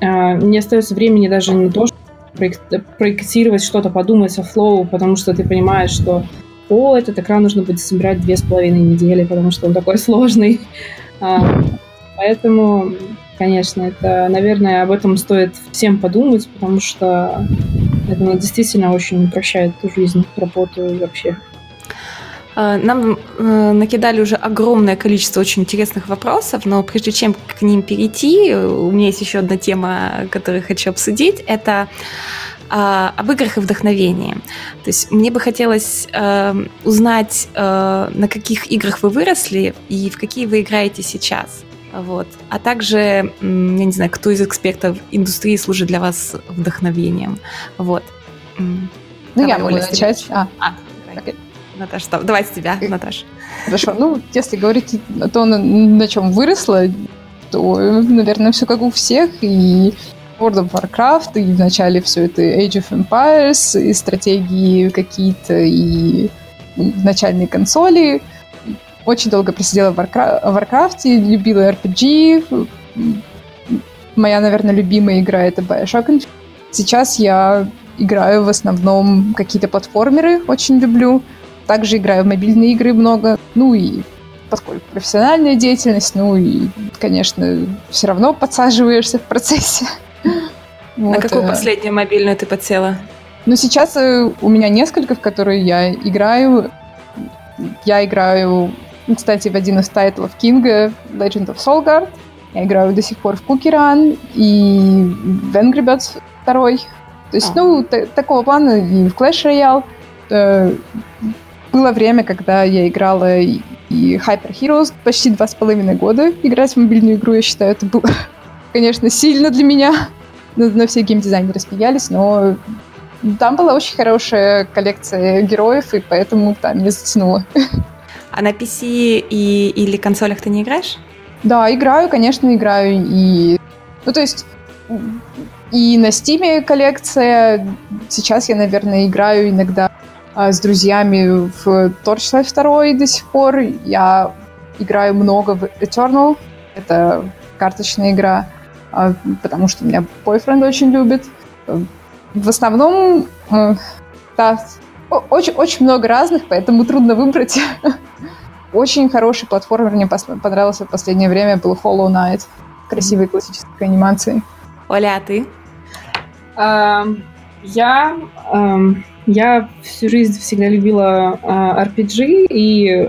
Э, не остается времени даже на то, чтобы проектировать что-то, подумать о флоу, потому что ты понимаешь, что о, этот экран нужно будет собирать две с половиной недели, потому что он такой сложный. Э, поэтому Конечно, это, наверное, об этом стоит всем подумать, потому что это действительно очень упрощает жизнь, работу и вообще. А, нам э, накидали уже огромное количество очень интересных вопросов, но прежде чем к ним перейти, у меня есть еще одна тема, которую хочу обсудить. Это а, об играх и вдохновении. То есть мне бы хотелось э, узнать, э, на каких играх вы выросли и в какие вы играете сейчас. Вот. А также, я не знаю, кто из экспертов индустрии служит для вас вдохновением. Вот. Ну, Давай, я могу начать. А, а okay. Наташа, давай с тебя, Наташа. Хорошо. Ну, если говорить о том, на чем выросла, то, наверное, все как у всех. И World of Warcraft, и вначале все это Age of Empires, и стратегии какие-то, и начальные консоли. Очень долго просидела в Warcraft, любила RPG. Моя, наверное, любимая игра — это Bioshock Сейчас я играю в основном какие-то платформеры, очень люблю. Также играю в мобильные игры много. Ну и поскольку профессиональная деятельность, ну и, конечно, все равно подсаживаешься в процессе. На какую э, последнюю мобильную ты подсела? Ну, сейчас э, у меня несколько, в которые я играю. Я играю, кстати, в один из тайтлов Кинга Legend of Soulguard. Я играю до сих пор в Кукеран и в Angry Birds 2. То есть, а. ну, такого плана и в Clash Royale. Э, было время, когда я играла и Hyper Heroes почти два с половиной года. Играть в мобильную игру, я считаю, это было, конечно, сильно для меня. На, на все геймдизайнеры смеялись, но там была очень хорошая коллекция героев, и поэтому там меня затянуло. А на PC и, или консолях ты не играешь? Да, играю, конечно, играю. И... Ну, то есть и на Steam коллекция. Сейчас я, наверное, играю иногда а, с друзьями в Torchlight 2 до сих пор. Я играю много в Eternal. Это карточная игра, а, потому что меня бойфренд очень любит. В основном, э, да, очень, очень много разных, поэтому трудно выбрать. Очень хороший платформер мне понравился в последнее время, был Hollow Knight. Красивой классической анимации. Оля, а ты? Я я всю жизнь всегда любила э, RPG и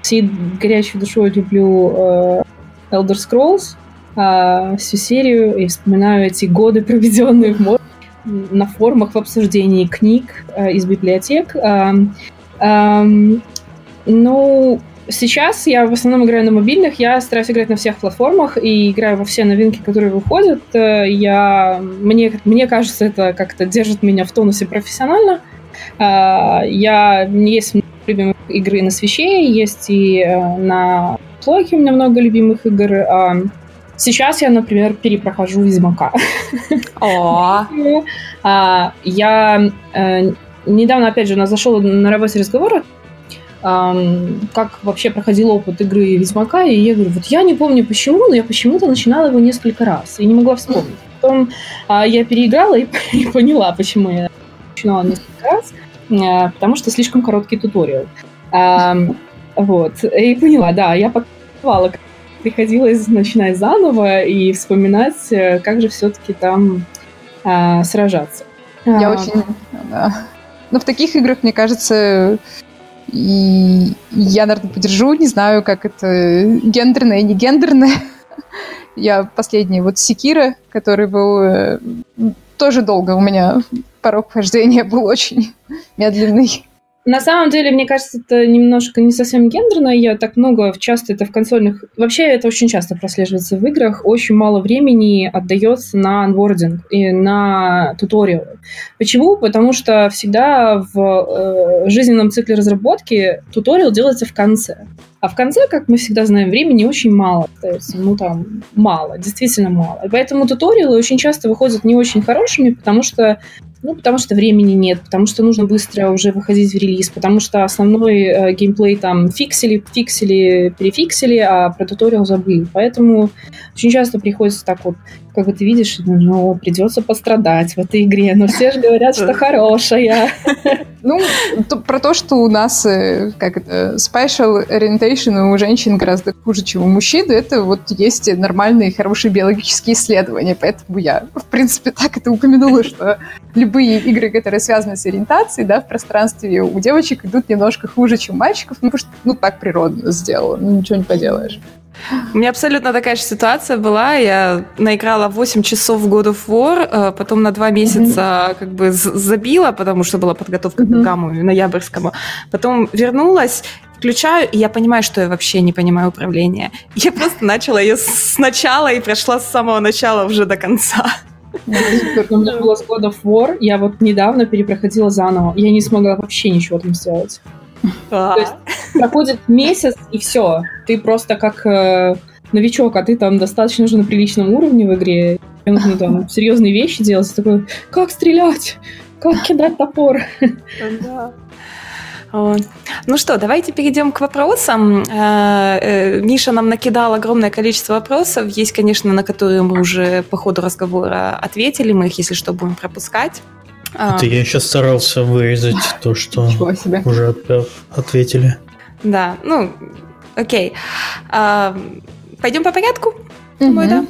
всей горячей душой люблю э, Elder Scrolls, э, всю серию, и вспоминаю эти годы, проведенные в мор на форумах в обсуждении книг э, из библиотек. Э, э, ну, Сейчас я в основном играю на мобильных, я стараюсь играть на всех платформах и играю во все новинки, которые выходят. Э, я, мне, мне кажется, это как-то держит меня в тонусе профессионально. Э, я, есть любимых игры на свече, есть и э, на плойке у меня много любимых игр. Сейчас я, например, перепрохожу Ведьмака. А, я недавно, опять же, у нас зашел на работе разговор как вообще проходил опыт игры Ведьмака, и я говорю, вот я не помню почему, но я почему-то начинала его несколько раз и не могла вспомнить. Потом а, я переиграла и, и поняла, почему я начинала несколько раз, а, потому что слишком короткий туториал. Вот, и поняла, да, я покупала, приходилось начинать заново и вспоминать, э, как же все-таки там а, сражаться. Я а, очень... Да. Но в таких играх, мне кажется, и я, наверное, поддержу, не знаю, как это гендерное, не гендерное. Я последний, вот Секира, который был э, тоже долго у меня порог вхождения был очень медленный. На самом деле, мне кажется, это немножко не совсем гендерно. Я так много, часто это в консольных... Вообще, это очень часто прослеживается в играх. Очень мало времени отдается на анбординг и на туториалы. Почему? Потому что всегда в э, жизненном цикле разработки туториал делается в конце. А в конце, как мы всегда знаем, времени очень мало. Есть, ну там, мало, действительно мало. И поэтому туториалы очень часто выходят не очень хорошими, потому что Ну, потому что времени нет, потому что нужно быстро уже выходить в релиз, потому что основной э, геймплей там фиксили, фиксили, перефиксили, а про туториал забыли. Поэтому очень часто приходится так вот, как бы ты видишь, ну, придется пострадать в этой игре, но все же говорят, что хорошая. Ну, про то, что у нас, э, как это, special orientation у женщин гораздо хуже, чем у мужчин, это вот есть нормальные, хорошие биологические исследования, поэтому я, в принципе, так это упомянула, что любые игры, которые связаны с ориентацией, да, в пространстве у девочек идут немножко хуже, чем у мальчиков, ну, потому что, ну, так природа сделала, ну, ничего не поделаешь. У меня абсолютно такая же ситуация была. Я наиграла 8 часов в God of War, э, потом на 2 месяца mm-hmm. как бы забила, потому что была подготовка mm-hmm. к гамму ноябрьскому. Потом вернулась, включаю, и я понимаю, что я вообще не понимаю управления. Я просто начала ее сначала и прошла с самого начала уже до конца. У меня было с God of War, я вот недавно перепроходила заново, я не смогла вообще ничего там сделать. То есть проходит месяц, и все. Ты просто как э, новичок, а ты там достаточно уже на приличном уровне в игре. Нужно там серьезные вещи делать. Такой, как стрелять? Как кидать топор? Да. Ну что, давайте перейдем к вопросам. Э, э, Миша нам накидал огромное количество вопросов. Есть, конечно, на которые мы уже по ходу разговора ответили. Мы их, если что, будем пропускать. А. Это я сейчас старался вырезать то, что уже ответили. Да, ну, окей. А, пойдем по порядку? Думаю, да.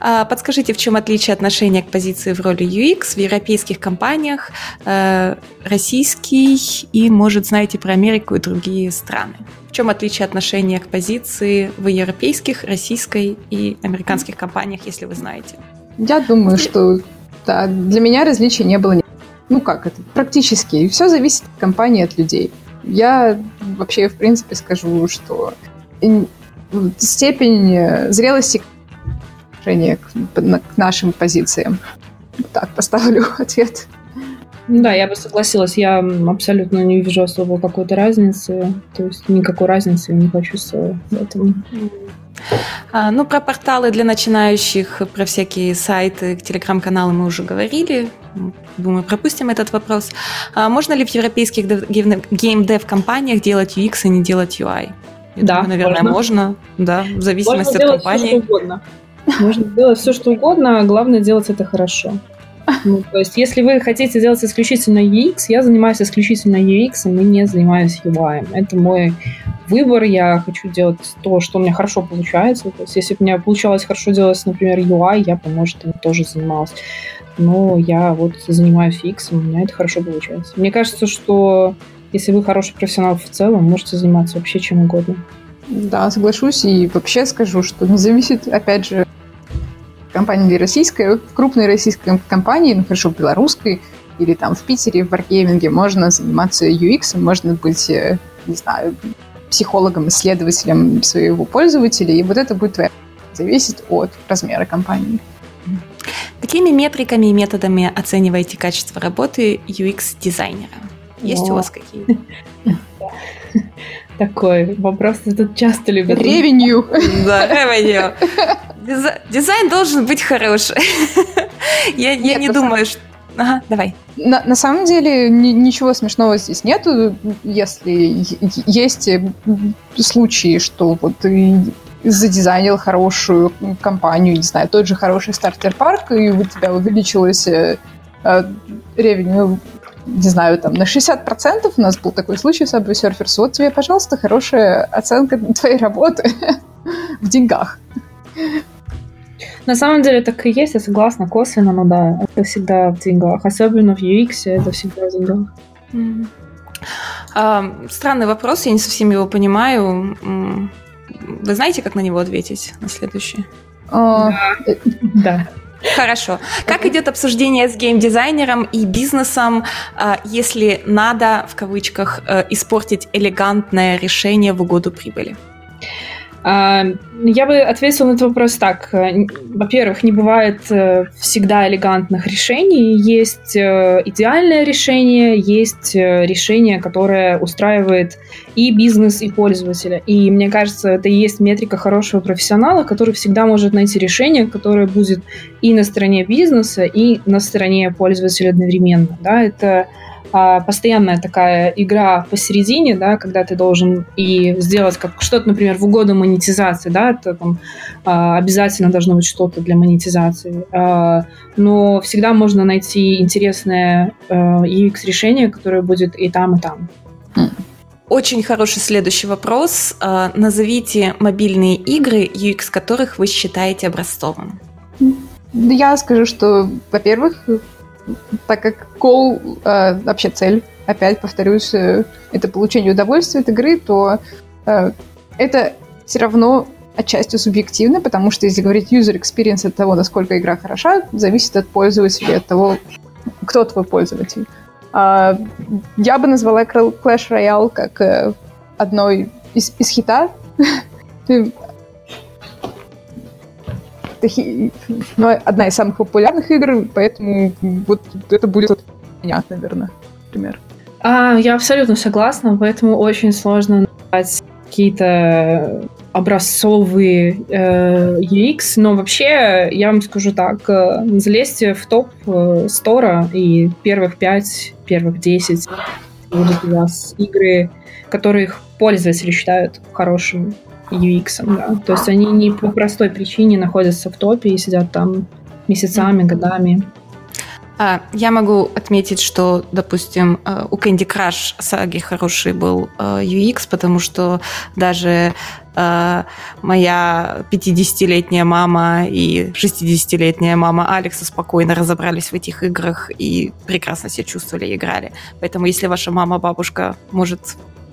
А, подскажите, в чем отличие отношения к позиции в роли UX в европейских компаниях, э, российский и, может, знаете про Америку и другие страны? В чем отличие отношения к позиции в европейских, российской и американских компаниях, если вы знаете? Я думаю, что да, для меня различий не было. Ну как это? Практически. Все зависит от компании, от людей. Я вообще, в принципе, скажу, что степень зрелости отношения к, к нашим позициям. Так поставлю ответ. Да, я бы согласилась. Я абсолютно не вижу особо какой-то разницы. То есть никакой разницы не почувствовала в этом. А, ну, про порталы для начинающих, про всякие сайты, телеграм-каналы мы уже говорили. Думаю, пропустим этот вопрос. А можно ли в европейских геймдев-компаниях делать UX и не делать UI? Я да, думаю, наверное, можно. можно. Да, в зависимости можно от компании. Все, что угодно. Можно делать все, что угодно, главное делать это хорошо. Ну, то есть, если вы хотите делать исключительно UX, я занимаюсь исключительно UX, и не занимаюсь UI. Это мой выбор. Я хочу делать то, что у меня хорошо получается. То есть, если бы у меня получалось хорошо делать, например, UI, я бы, может, им тоже занималась. Но я вот занимаюсь UX, у меня это хорошо получается. Мне кажется, что если вы хороший профессионал в целом, можете заниматься вообще чем угодно. Да, соглашусь. И вообще скажу, что не зависит, опять же, компания ли российская, в крупной российской компании, ну хорошо, белорусской, или там в Питере, в Wargaming, можно заниматься UX, можно быть, э, не знаю, психологом, исследователем своего пользователя, и вот это будет твоя зависит от размера компании. Какими метриками и методами оцениваете качество работы UX-дизайнера? Есть О. у вас какие? Такой вопрос тут часто любят. Ревенью. Да, ревенью. Дизайн должен быть хороший. Я, я не думаю, что... Ага, давай. На, на самом деле ни, ничего смешного здесь нету, если есть случаи, что вот ты задизайнил хорошую компанию, не знаю, тот же хороший стартер-парк, и у тебя увеличилось э, ревеню не знаю, там на 60% у нас был такой случай с Subway Surfers. Вот тебе, пожалуйста, хорошая оценка твоей работы в деньгах. На самом деле так и есть, я согласна, косвенно, но да, это всегда в деньгах. Особенно в UX это всегда в деньгах. А, странный вопрос, я не совсем его понимаю. Вы знаете, как на него ответить на следующий? А, да. Хорошо. Как идет обсуждение с геймдизайнером и бизнесом, а, если надо, в кавычках, э, испортить элегантное решение в угоду прибыли? А, я бы ответила на этот вопрос так. Во-первых, не бывает э, всегда элегантных решений. Есть э, идеальное решение, есть э, решение, которое устраивает и бизнес, и пользователя. И мне кажется, это и есть метрика хорошего профессионала, который всегда может найти решение, которое будет и на стороне бизнеса, и на стороне пользователя одновременно. Да? Это а, постоянная такая игра посередине, да, когда ты должен и сделать как что-то, например, в угоду монетизации, да, это там а, обязательно должно быть что-то для монетизации, а, но всегда можно найти интересное а, UX-решение, которое будет и там, и там. Очень хороший следующий вопрос. Назовите мобильные игры, UX которых вы считаете образцовым. Я скажу, что, во-первых, так как кол э, вообще цель, опять повторюсь, э, это получение удовольствия от игры, то э, это все равно отчасти субъективно, потому что если говорить user experience от того, насколько игра хороша, зависит от пользователя, от того, кто твой пользователь. А, я бы назвала Clash Royale как э, одной из, из хита. ну, одна из самых популярных игр, поэтому вот это будет меня, наверное, например. А, я абсолютно согласна, поэтому очень сложно назвать какие-то образцовые э, UX, но вообще я вам скажу так, э, залезьте в топ э, стора и первых пять, первых десять будут у вас игры, которых пользователи считают хорошими UX, да. То есть они не по простой причине находятся в топе и сидят там месяцами, годами. А, я могу отметить, что, допустим, э, у Candy Crush саги хороший был э, UX, потому что даже э, моя 50-летняя мама и 60-летняя мама Алекса спокойно разобрались в этих играх и прекрасно себя чувствовали и играли. Поэтому если ваша мама, бабушка может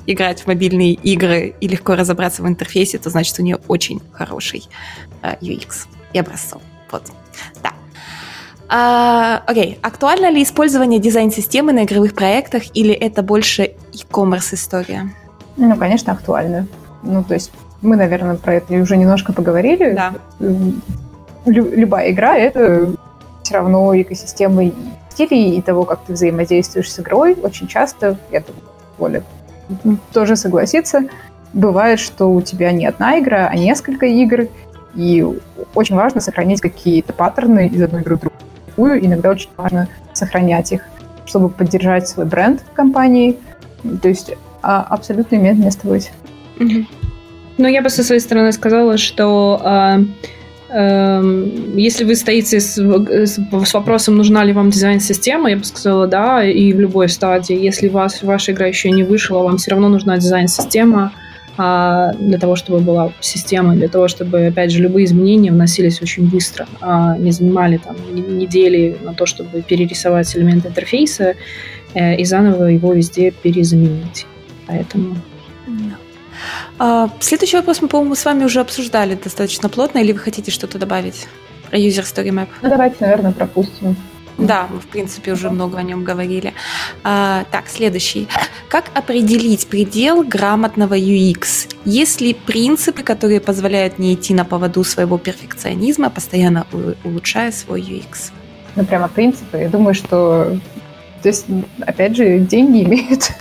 играть в мобильные игры и легко разобраться в интерфейсе, то значит у нее очень хороший э, UX и образцов. Вот. Да. А, окей, актуально ли использование дизайн-системы на игровых проектах или это больше e-commerce история? Ну, конечно, актуально. Ну, то есть мы, наверное, про это уже немножко поговорили. Да. Лю- любая игра — это все равно экосистема стилей и того, как ты взаимодействуешь с игрой. Очень часто, я думаю, более тоже согласиться, бывает, что у тебя не одна игра, а несколько игр, и очень важно сохранить какие-то паттерны из одной игры в другую. Иногда очень важно сохранять их, чтобы поддержать свой бренд компании. То есть а, абсолютно имеет место быть. Ну, я бы со своей стороны сказала, что э, если вы стоите с, с вопросом, нужна ли вам дизайн-система, я бы сказала, да, и в любой стадии. Если вас, ваша игра еще не вышла, вам все равно нужна дизайн-система, а, для того, чтобы была система, для того, чтобы, опять же, любые изменения вносились очень быстро, а не занимали там недели на то, чтобы перерисовать элемент интерфейса э, и заново его везде перезаменить. Поэтому... А, следующий вопрос мы, по-моему, с вами уже обсуждали достаточно плотно, или вы хотите что-то добавить про User Story Map? Ну, давайте, наверное, пропустим. Да, мы, в принципе, уже много о нем говорили. А, так, следующий. Как определить предел грамотного UX? Есть ли принципы, которые позволяют не идти на поводу своего перфекционизма, постоянно улучшая свой UX? Ну, прямо принципы. Я думаю, что... То есть, опять же, деньги имеют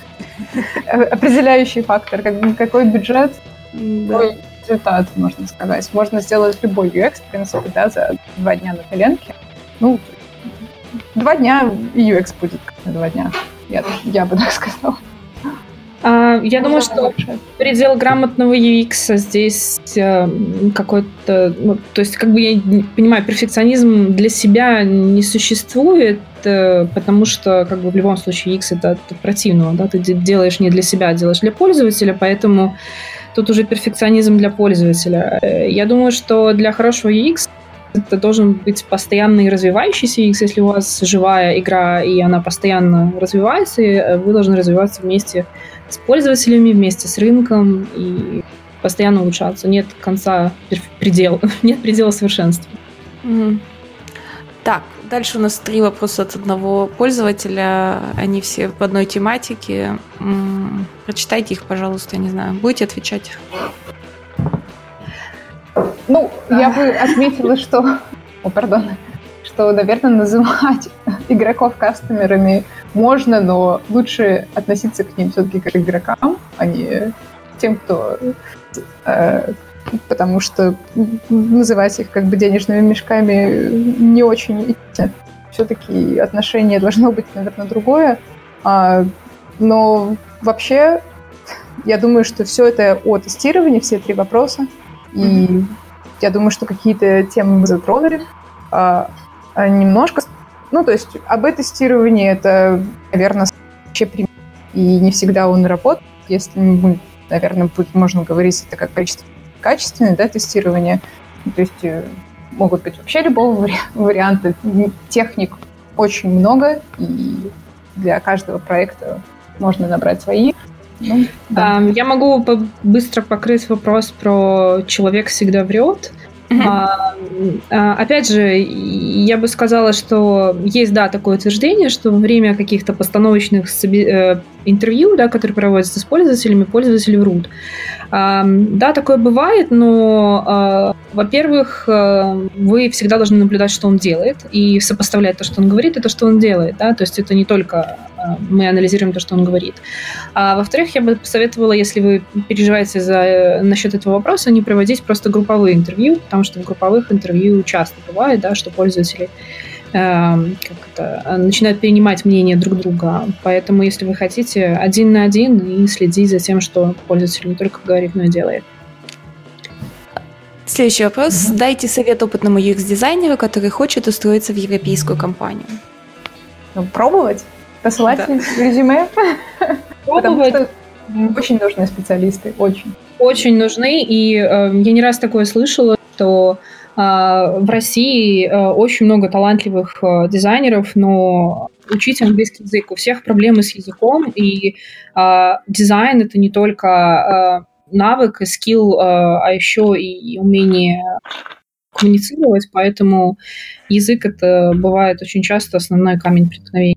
определяющий фактор. Какой бюджет, какой результат, можно сказать. Можно сделать любой UX, в принципе, да, за два дня на коленке. Ну, два дня и UX будет на два дня. Я, я бы так сказала. Я думаю, что предел грамотного UX здесь э, какой-то, ну, то есть, как бы я понимаю, перфекционизм для себя не существует, э, потому что, как бы в любом случае, UX это от противного, да, ты делаешь не для себя, а делаешь для пользователя, поэтому тут уже перфекционизм для пользователя. Э, я думаю, что для хорошего UX это должен быть постоянный развивающийся UX. Если у вас живая игра, и она постоянно развивается, и э, вы должны развиваться вместе с пользователями, вместе с рынком и постоянно улучшаться. Нет конца предела, нет предела совершенства. Mm. Так, дальше у нас три вопроса от одного пользователя. Они все в одной тематике. Прочитайте их, пожалуйста, я не знаю. Будете отвечать? Ну, я бы отметила, что... О, пардон. Что, наверное, называть игроков кастомерами можно, но лучше относиться к ним все-таки как к игрокам, а не тем, кто... Э, потому что называть их как бы денежными мешками не очень все-таки отношение должно быть, наверное, другое. А, но вообще, я думаю, что все это о тестировании, все три вопроса. И я думаю, что какие-то темы мы затронули. А, а немножко... Ну, то есть об тестировании это, наверное, вообще пример. И не всегда он работает. Если, наверное, будет, можно говорить это как количество качественное да, тестирование. То есть э, могут быть вообще любого вари- варианта. Техник очень много, и для каждого проекта можно набрать свои. Ну, да. Я могу быстро покрыть вопрос про «человек всегда врет». А, а, опять же, я бы сказала, что есть, да, такое утверждение, что во время каких-то постановочных э, интервью, да, которые проводятся с пользователями, пользователи врут. А, да, такое бывает, но, а, во-первых, э, вы всегда должны наблюдать, что он делает, и сопоставлять то, что он говорит, и то, что он делает. Да? То есть это не только мы анализируем то, что он говорит. А во-вторых, я бы посоветовала, если вы переживаете за, э, насчет этого вопроса, не проводить просто групповые интервью, потому что в групповых интервью часто бывает, да, что пользователи Эм, как это, начинают перенимать мнение друг друга. Поэтому, если вы хотите, один на один и следить за тем, что пользователь не только говорит, но и делает. Следующий вопрос. Mm-hmm. Дайте совет опытному UX-дизайнеру, который хочет устроиться в европейскую компанию. Ну, пробовать? Посылать да. резюме? Потому что очень нужны специалисты, очень. Очень нужны, и э, я не раз такое слышала, что а, в России э, очень много талантливых э, дизайнеров, но учить английский язык. У всех проблемы с языком, и а, дизайн это не только а, навык и скилл, а еще и умение коммуницировать, поэтому язык это бывает очень часто основной камень преткновения.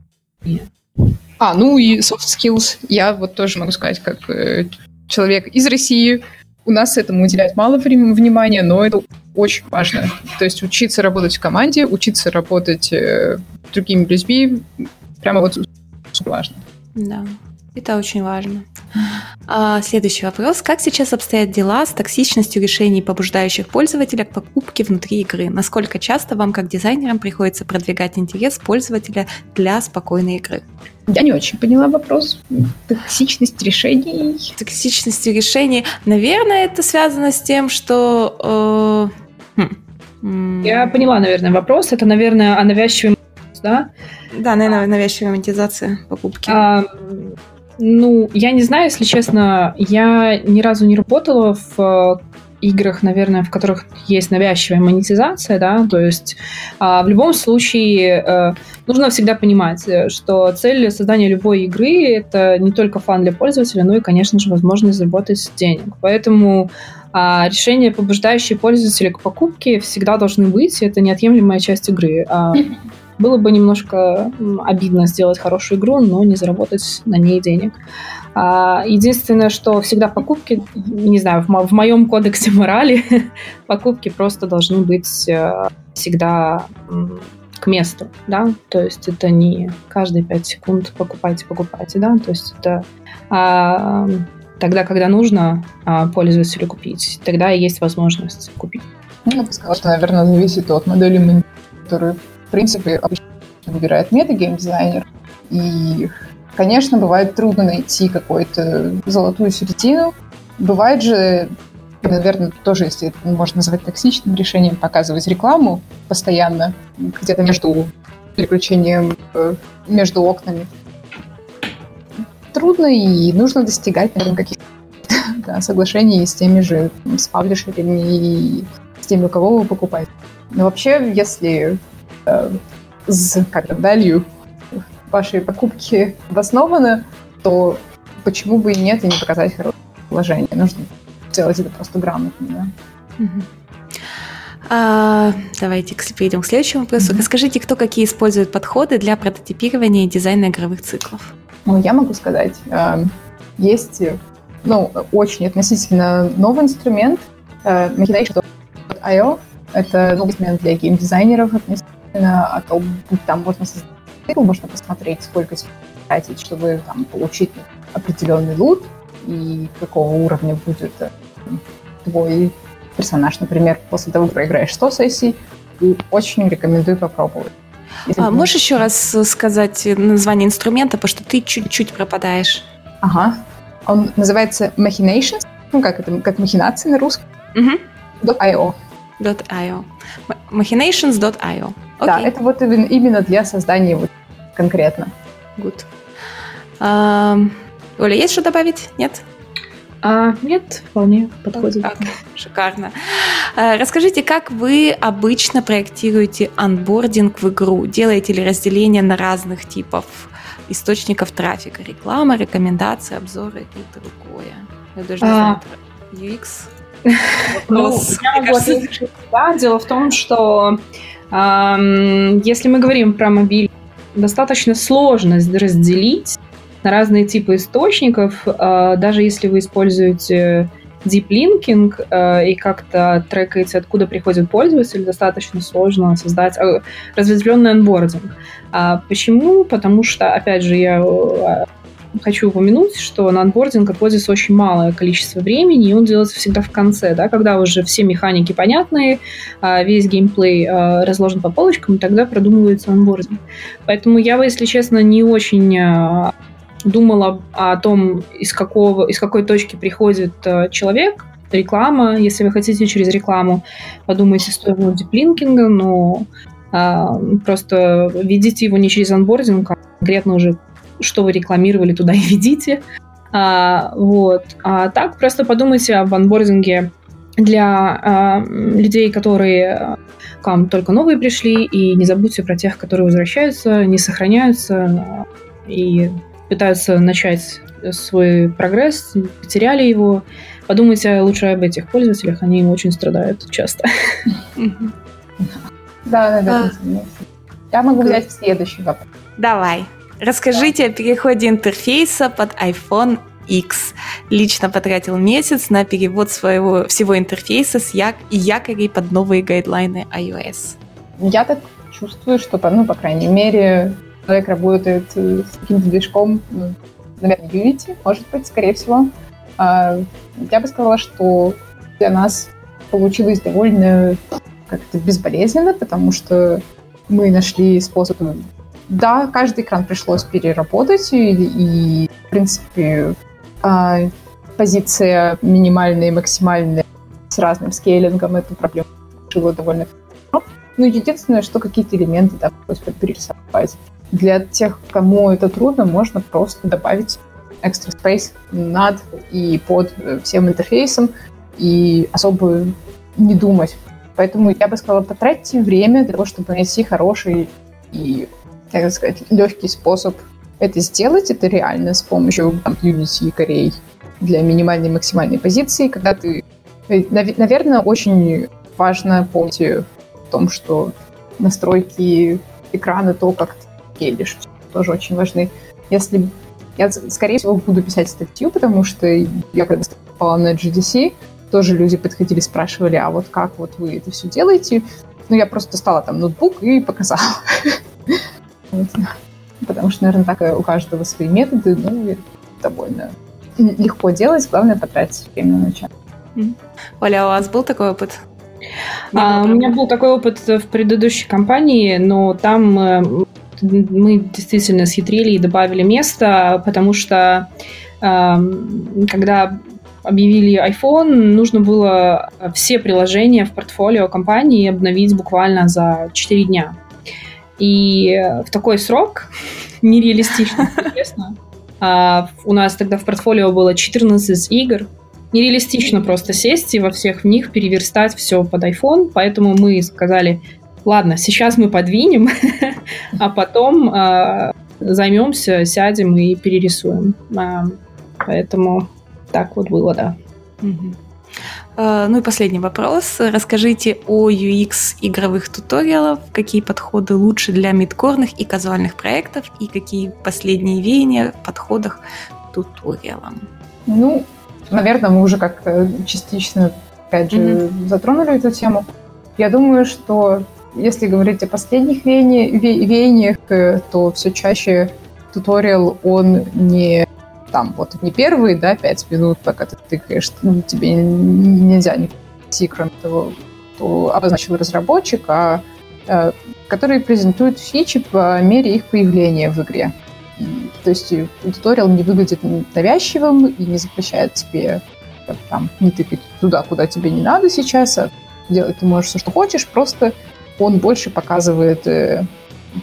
А, ну и soft skills. Я вот тоже могу сказать, как э, человек из России, у нас этому уделяют мало внимания, но это очень важно. То есть учиться работать в команде, учиться работать э, с другими людьми, прямо вот важно. Да, это очень важно. А, следующий вопрос. Как сейчас обстоят дела с токсичностью решений, побуждающих пользователя к покупке внутри игры? Насколько часто вам, как дизайнерам, приходится продвигать интерес пользователя для спокойной игры? Я не очень поняла вопрос. Токсичность решений. Токсичность решений. Наверное, это связано с тем, что... Э, хм. Я поняла, наверное, вопрос. Это, наверное, о навязчивой да? Да, наверное, навязчивая монетизация покупки. А, ну, я не знаю, если честно. Я ни разу не работала в играх, наверное, в которых есть навязчивая монетизация, да, то есть а, в любом случае а, нужно всегда понимать, э, что цель создания любой игры это не только фан для пользователя, но и, конечно же, возможность заработать денег. Поэтому а, решения, побуждающие пользователя к покупке, всегда должны быть, это неотъемлемая часть игры. А, было бы немножко обидно сделать хорошую игру, но не заработать на ней денег. А, единственное, что всегда покупки, не знаю, в, мо- в моем кодексе морали покупки просто должны быть э, всегда к месту, да, то есть это не каждые 5 секунд покупайте, покупайте, да, то есть это а, тогда, когда нужно а, пользователю купить, тогда есть возможность купить. Ну, я бы сказала, что, наверное, зависит от модели, которую, в принципе, обычно выбирает метагейм-дизайнер, и Конечно, бывает трудно найти какую-то золотую середину. Бывает же, наверное, тоже, если это можно назвать токсичным решением, показывать рекламу постоянно, где-то между переключением э, между окнами. Трудно и нужно достигать, наверное, каких-то да, соглашений с теми же, с паблишерами и с теми, у кого вы покупаете. Но вообще, если с как value вашей покупки обоснованы, то почему бы и нет, и не показать хорошее положение. Нужно сделать это просто грамотно. Да? А, давайте перейдем к следующему вопросу. Mm-hmm. Расскажите, кто какие использует подходы для прототипирования и дизайна игровых циклов? Ну, я могу сказать, э, есть ну, очень относительно новый инструмент, э, Machina .io. Это новый инструмент для геймдизайнеров относительно о том, там можно создать можно посмотреть, сколько тратить, чтобы там, получить определенный лут и какого уровня будет э, твой персонаж, например, после того, как проиграешь 100 сессий, очень рекомендую попробовать. а, можешь еще раз сказать название инструмента, потому что ты чуть-чуть пропадаешь. Ага. Он называется Machinations, ну как это, как махинации на русском. Угу. .io. .io. Machinations.io. Okay. Да, это вот именно для создания вот конкретно. Good. Uh, Оля, есть что добавить? Нет? А, нет, вполне подходит. Так, шикарно. А, расскажите, как вы обычно проектируете анбординг в игру? Делаете ли разделение на разных типов источников трафика? Реклама, рекомендации, обзоры и другое? Я даже не знаю, UX? Ну, я могу ответить, да. Дело в том, что если мы говорим про мобиль, достаточно сложно разделить на разные типы источников, а, даже если вы используете deep linking э, и как-то трекаете, откуда приходит пользователь, достаточно сложно создать э, разветвленный анбординг. А почему? Потому что, опять же, я хочу упомянуть, что на анбординг отводится очень малое количество времени, и он делается всегда в конце, да, когда уже все механики понятны, а весь геймплей разложен по полочкам, тогда продумывается onboarding. Поэтому я бы, если честно, не очень думала о том, из, какого, из какой точки приходит человек, реклама, если вы хотите через рекламу, подумайте сторону deep linking а, но а, просто ведите его не через onboarding, а конкретно уже что вы рекламировали, туда и ведите. А, вот. А так просто подумайте об onboarding е для а, людей, которые к вам только новые пришли, и не забудьте про тех, которые возвращаются, не сохраняются, и пытаются начать свой прогресс, потеряли его. Подумайте лучше об этих пользователях, они очень страдают часто. Да, да, да. Я могу взять следующий вопрос. Давай. Расскажите о переходе интерфейса под iPhone X. Лично потратил месяц на перевод своего всего интерфейса с як и якорей под новые гайдлайны iOS. Я так чувствую, что, ну, по крайней мере, человек работает э, с каким-то движком, ну, наверное, Unity, может быть, скорее всего. А, я бы сказала, что для нас получилось довольно как-то безболезненно, потому что мы нашли способ... Да, каждый экран пришлось переработать, и, и в принципе, а, позиция минимальная и максимальная с разным скейлингом эту проблему решила довольно ну, единственное, что какие-то элементы да, пришлось перерисовать. Для тех, кому это трудно, можно просто добавить extra space над и под всем интерфейсом и особо не думать. Поэтому я бы сказала, потратьте время для того, чтобы найти хороший и, как сказать, легкий способ это сделать. Это реально с помощью там, Unity Корей для минимальной и максимальной позиции, когда ты... Наверное, очень важно помнить о том, что настройки экрана, то, как ты скейлишь, тоже очень важны. Если я, скорее всего, буду писать статью, потому что я когда попала на GDC, тоже люди подходили, спрашивали, а вот как вот вы это все делаете? Ну, я просто достала там ноутбук и показала. Потому что, наверное, так у каждого свои методы, ну, довольно легко делать, главное потратить время на начало. Оля, у вас был такой опыт? А, у меня был такой опыт в предыдущей компании, но там э, мы действительно схитрили и добавили место, потому что когда объявили iPhone, нужно было все приложения в портфолио компании обновить буквально за 4 дня. И в такой срок, нереалистично, честно, а, у нас тогда в портфолио было 14 игр, нереалистично просто сесть и во всех в них переверстать все под iPhone, поэтому мы сказали, ладно, сейчас мы подвинем, а потом э, займемся, сядем и перерисуем. Э, поэтому так вот было, да. Ну и последний вопрос. Расскажите о UX игровых туториалов, какие подходы лучше для мидкорных и казуальных проектов и какие последние веяния в подходах к туториалам. Ну, наверное, мы уже как-то частично опять же, mm-hmm. затронули эту тему. Я думаю, что если говорить о последних веяниях, веяниях то все чаще туториал, он не там вот не первые, да, пять минут, пока ты тыкаешь, ну, тебе нельзя не кроме того, что обозначил разработчик, а э, который презентует фичи по мере их появления в игре. То есть туториал не выглядит навязчивым и не запрещает тебе там, не тыкать туда, куда тебе не надо сейчас, а делать ты можешь все, что хочешь, просто он больше показывает э,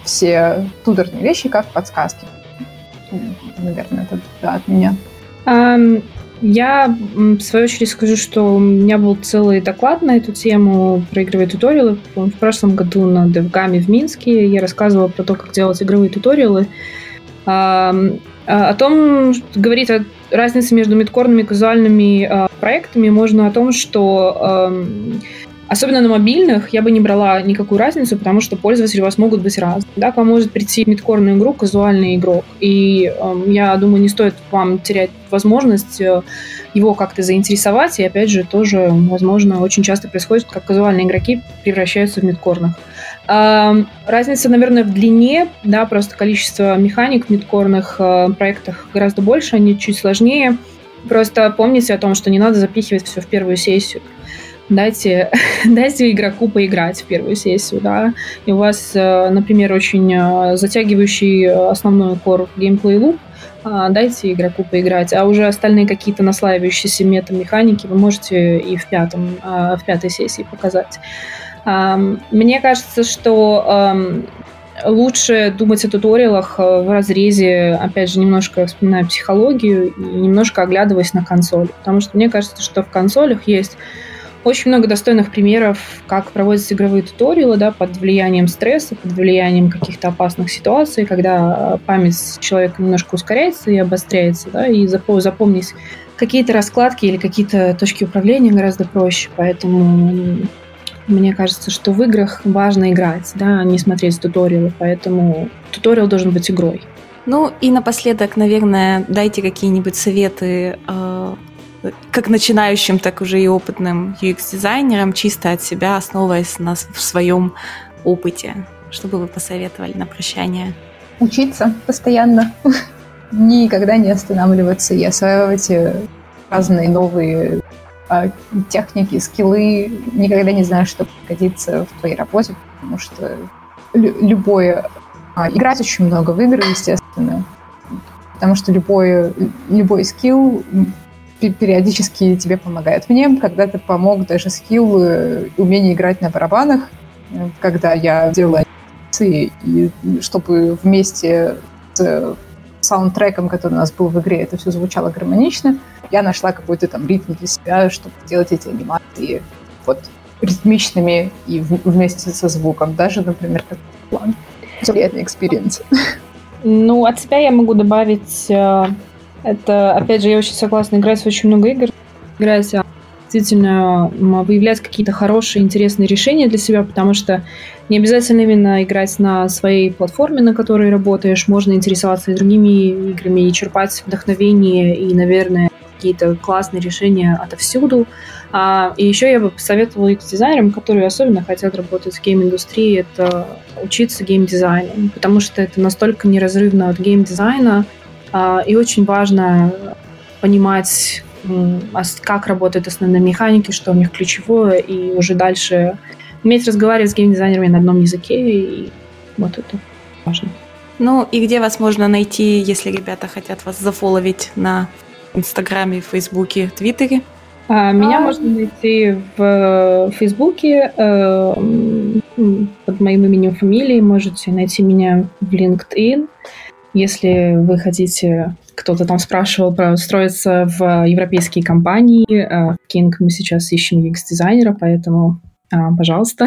все тудорные вещи как подсказки. Наверное, это да, от меня. Um, я, в свою очередь, скажу, что у меня был целый доклад на эту тему про игровые туториалы. В прошлом году на DevGAM в Минске я рассказывала про то, как делать игровые туториалы. Um, о том, говорить о разнице между мидкорными и казуальными э, проектами можно о том, что э, Особенно на мобильных я бы не брала никакую разницу, потому что пользователи у вас могут быть разные. Да, к вам может прийти мидкорную игру казуальный игрок. И э, я думаю, не стоит вам терять возможность э, его как-то заинтересовать. И опять же, тоже, возможно, очень часто происходит, как казуальные игроки превращаются в мидкорных. Э, разница, наверное, в длине, да, просто количество механик в мидкорных э, проектах гораздо больше, они чуть сложнее. Просто помните о том, что не надо запихивать все в первую сессию дайте, дайте игроку поиграть в первую сессию, да, и у вас, э, например, очень э, затягивающий основной кор геймплей луп, а, дайте игроку поиграть, а уже остальные какие-то наслаивающиеся мета-механики вы можете и в, пятом, а, в пятой сессии показать. Мне кажется, что лучше думать о туториалах э, в разрезе, опять же, немножко вспоминая психологию и немножко оглядываясь на консоль. Потому что мне кажется, что в консолях есть очень много достойных примеров, как проводятся игровые туториалы, да, под влиянием стресса, под влиянием каких-то опасных ситуаций, когда память человека немножко ускоряется и обостряется, да, и запомнить какие-то раскладки или какие-то точки управления гораздо проще. Поэтому мне кажется, что в играх важно играть, да, а не смотреть туториалы, поэтому туториал должен быть игрой. Ну и напоследок, наверное, дайте какие-нибудь советы э, как начинающим, так уже и опытным UX-дизайнером, чисто от себя, основываясь на в своем опыте. Что бы вы посоветовали на прощание? Учиться постоянно. Никогда не останавливаться и осваивать э, разные новые а, техники, скиллы. Никогда не знаешь, что пригодится в твоей работе, потому что любое... А, играть очень много в игры, естественно, потому что любой, любой скилл периодически тебе помогает. Мне когда-то помог даже скилл э, умение играть на барабанах, э, когда я делала анимации, и чтобы вместе с саундтреком, который у нас был в игре, это все звучало гармонично, я нашла какой-то там ритм для себя, чтобы делать эти анимации вот ритмичными и вместе со звуком. Даже, например, как план. Приятный experience. Ну, от себя я могу добавить э, это, опять же, я очень согласна, играть в очень много игр, играть а, действительно выявлять какие-то хорошие, интересные решения для себя, потому что не обязательно именно играть на своей платформе, на которой работаешь, можно интересоваться и другими играми, и черпать вдохновение, и, наверное, какие-то классные решения отовсюду. А, и еще я бы посоветовала UX-дизайнерам, которые особенно хотят работать в гейм-индустрии, это учиться гейм-дизайну, потому что это настолько неразрывно от гейм-дизайна, а, и очень важно понимать, как работают основные механики, что у них ключевое, и уже дальше уметь разговаривать с геймдизайнерами на одном языке, и вот это важно. Ну и где вас можно найти, если ребята хотят вас зафоловить на Инстаграме, Фейсбуке, Твиттере? А, меня а... можно найти в Фейсбуке э, под моим именем, фамилией. Можете найти меня в LinkedIn. Если вы хотите, кто-то там спрашивал про устроиться в европейские компании, в King мы сейчас ищем UX-дизайнера, поэтому, а, пожалуйста,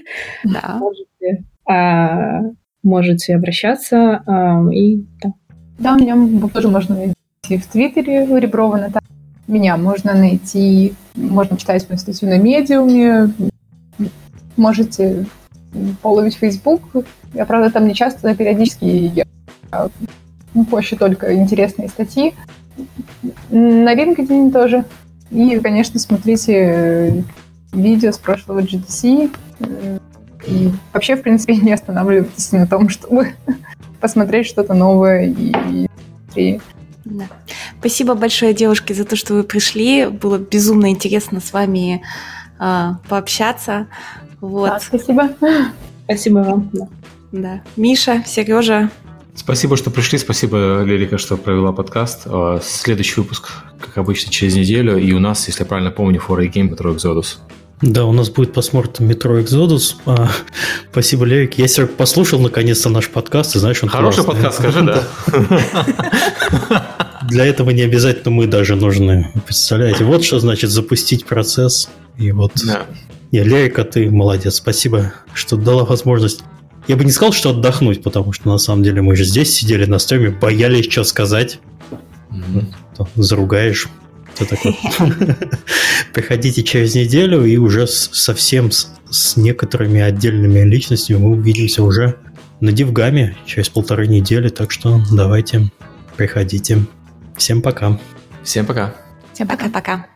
да. можете, а, можете обращаться. А, и, да. да, меня тоже можно найти в Твиттере Реброва Наталья. Меня можно найти, можно читать мою статью на медиуме, можете половить Facebook. Я, правда, там не часто, но периодически ну, позже только интересные статьи. На LinkedIn тоже И, конечно, смотрите видео с прошлого GDC. И вообще, в принципе, не останавливайтесь на том, чтобы посмотреть что-то новое и, и да. Спасибо большое, девушки, за то, что вы пришли. Было безумно интересно с вами э, пообщаться. Вот. Да, спасибо. Спасибо вам. Да. да. Миша, Сережа. Спасибо, что пришли. Спасибо, Лерика, что провела подкаст. А, следующий выпуск, как обычно, через неделю. И у нас, если я правильно помню, фора Game Metro Exodus. Да, у нас будет посмотрим метро Exodus. А, спасибо, Лерик. Я сегодня послушал наконец-то наш подкаст, и знаешь, он Хороший классный. подкаст, скажи, да. Для этого не обязательно мы даже нужны. Представляете, вот что значит запустить процесс. И вот... Да. Я, Лерика, ты молодец. Спасибо, что дала возможность я бы не сказал, что отдохнуть, потому что на самом деле мы же здесь сидели на стриме, боялись, что сказать. Mm-hmm. Заругаешь. Что такое? Приходите через неделю, и уже совсем с, с некоторыми отдельными личностями мы увидимся уже на Дивгаме через полторы недели. Так что давайте, приходите. Всем пока. Всем пока. Всем пока-пока.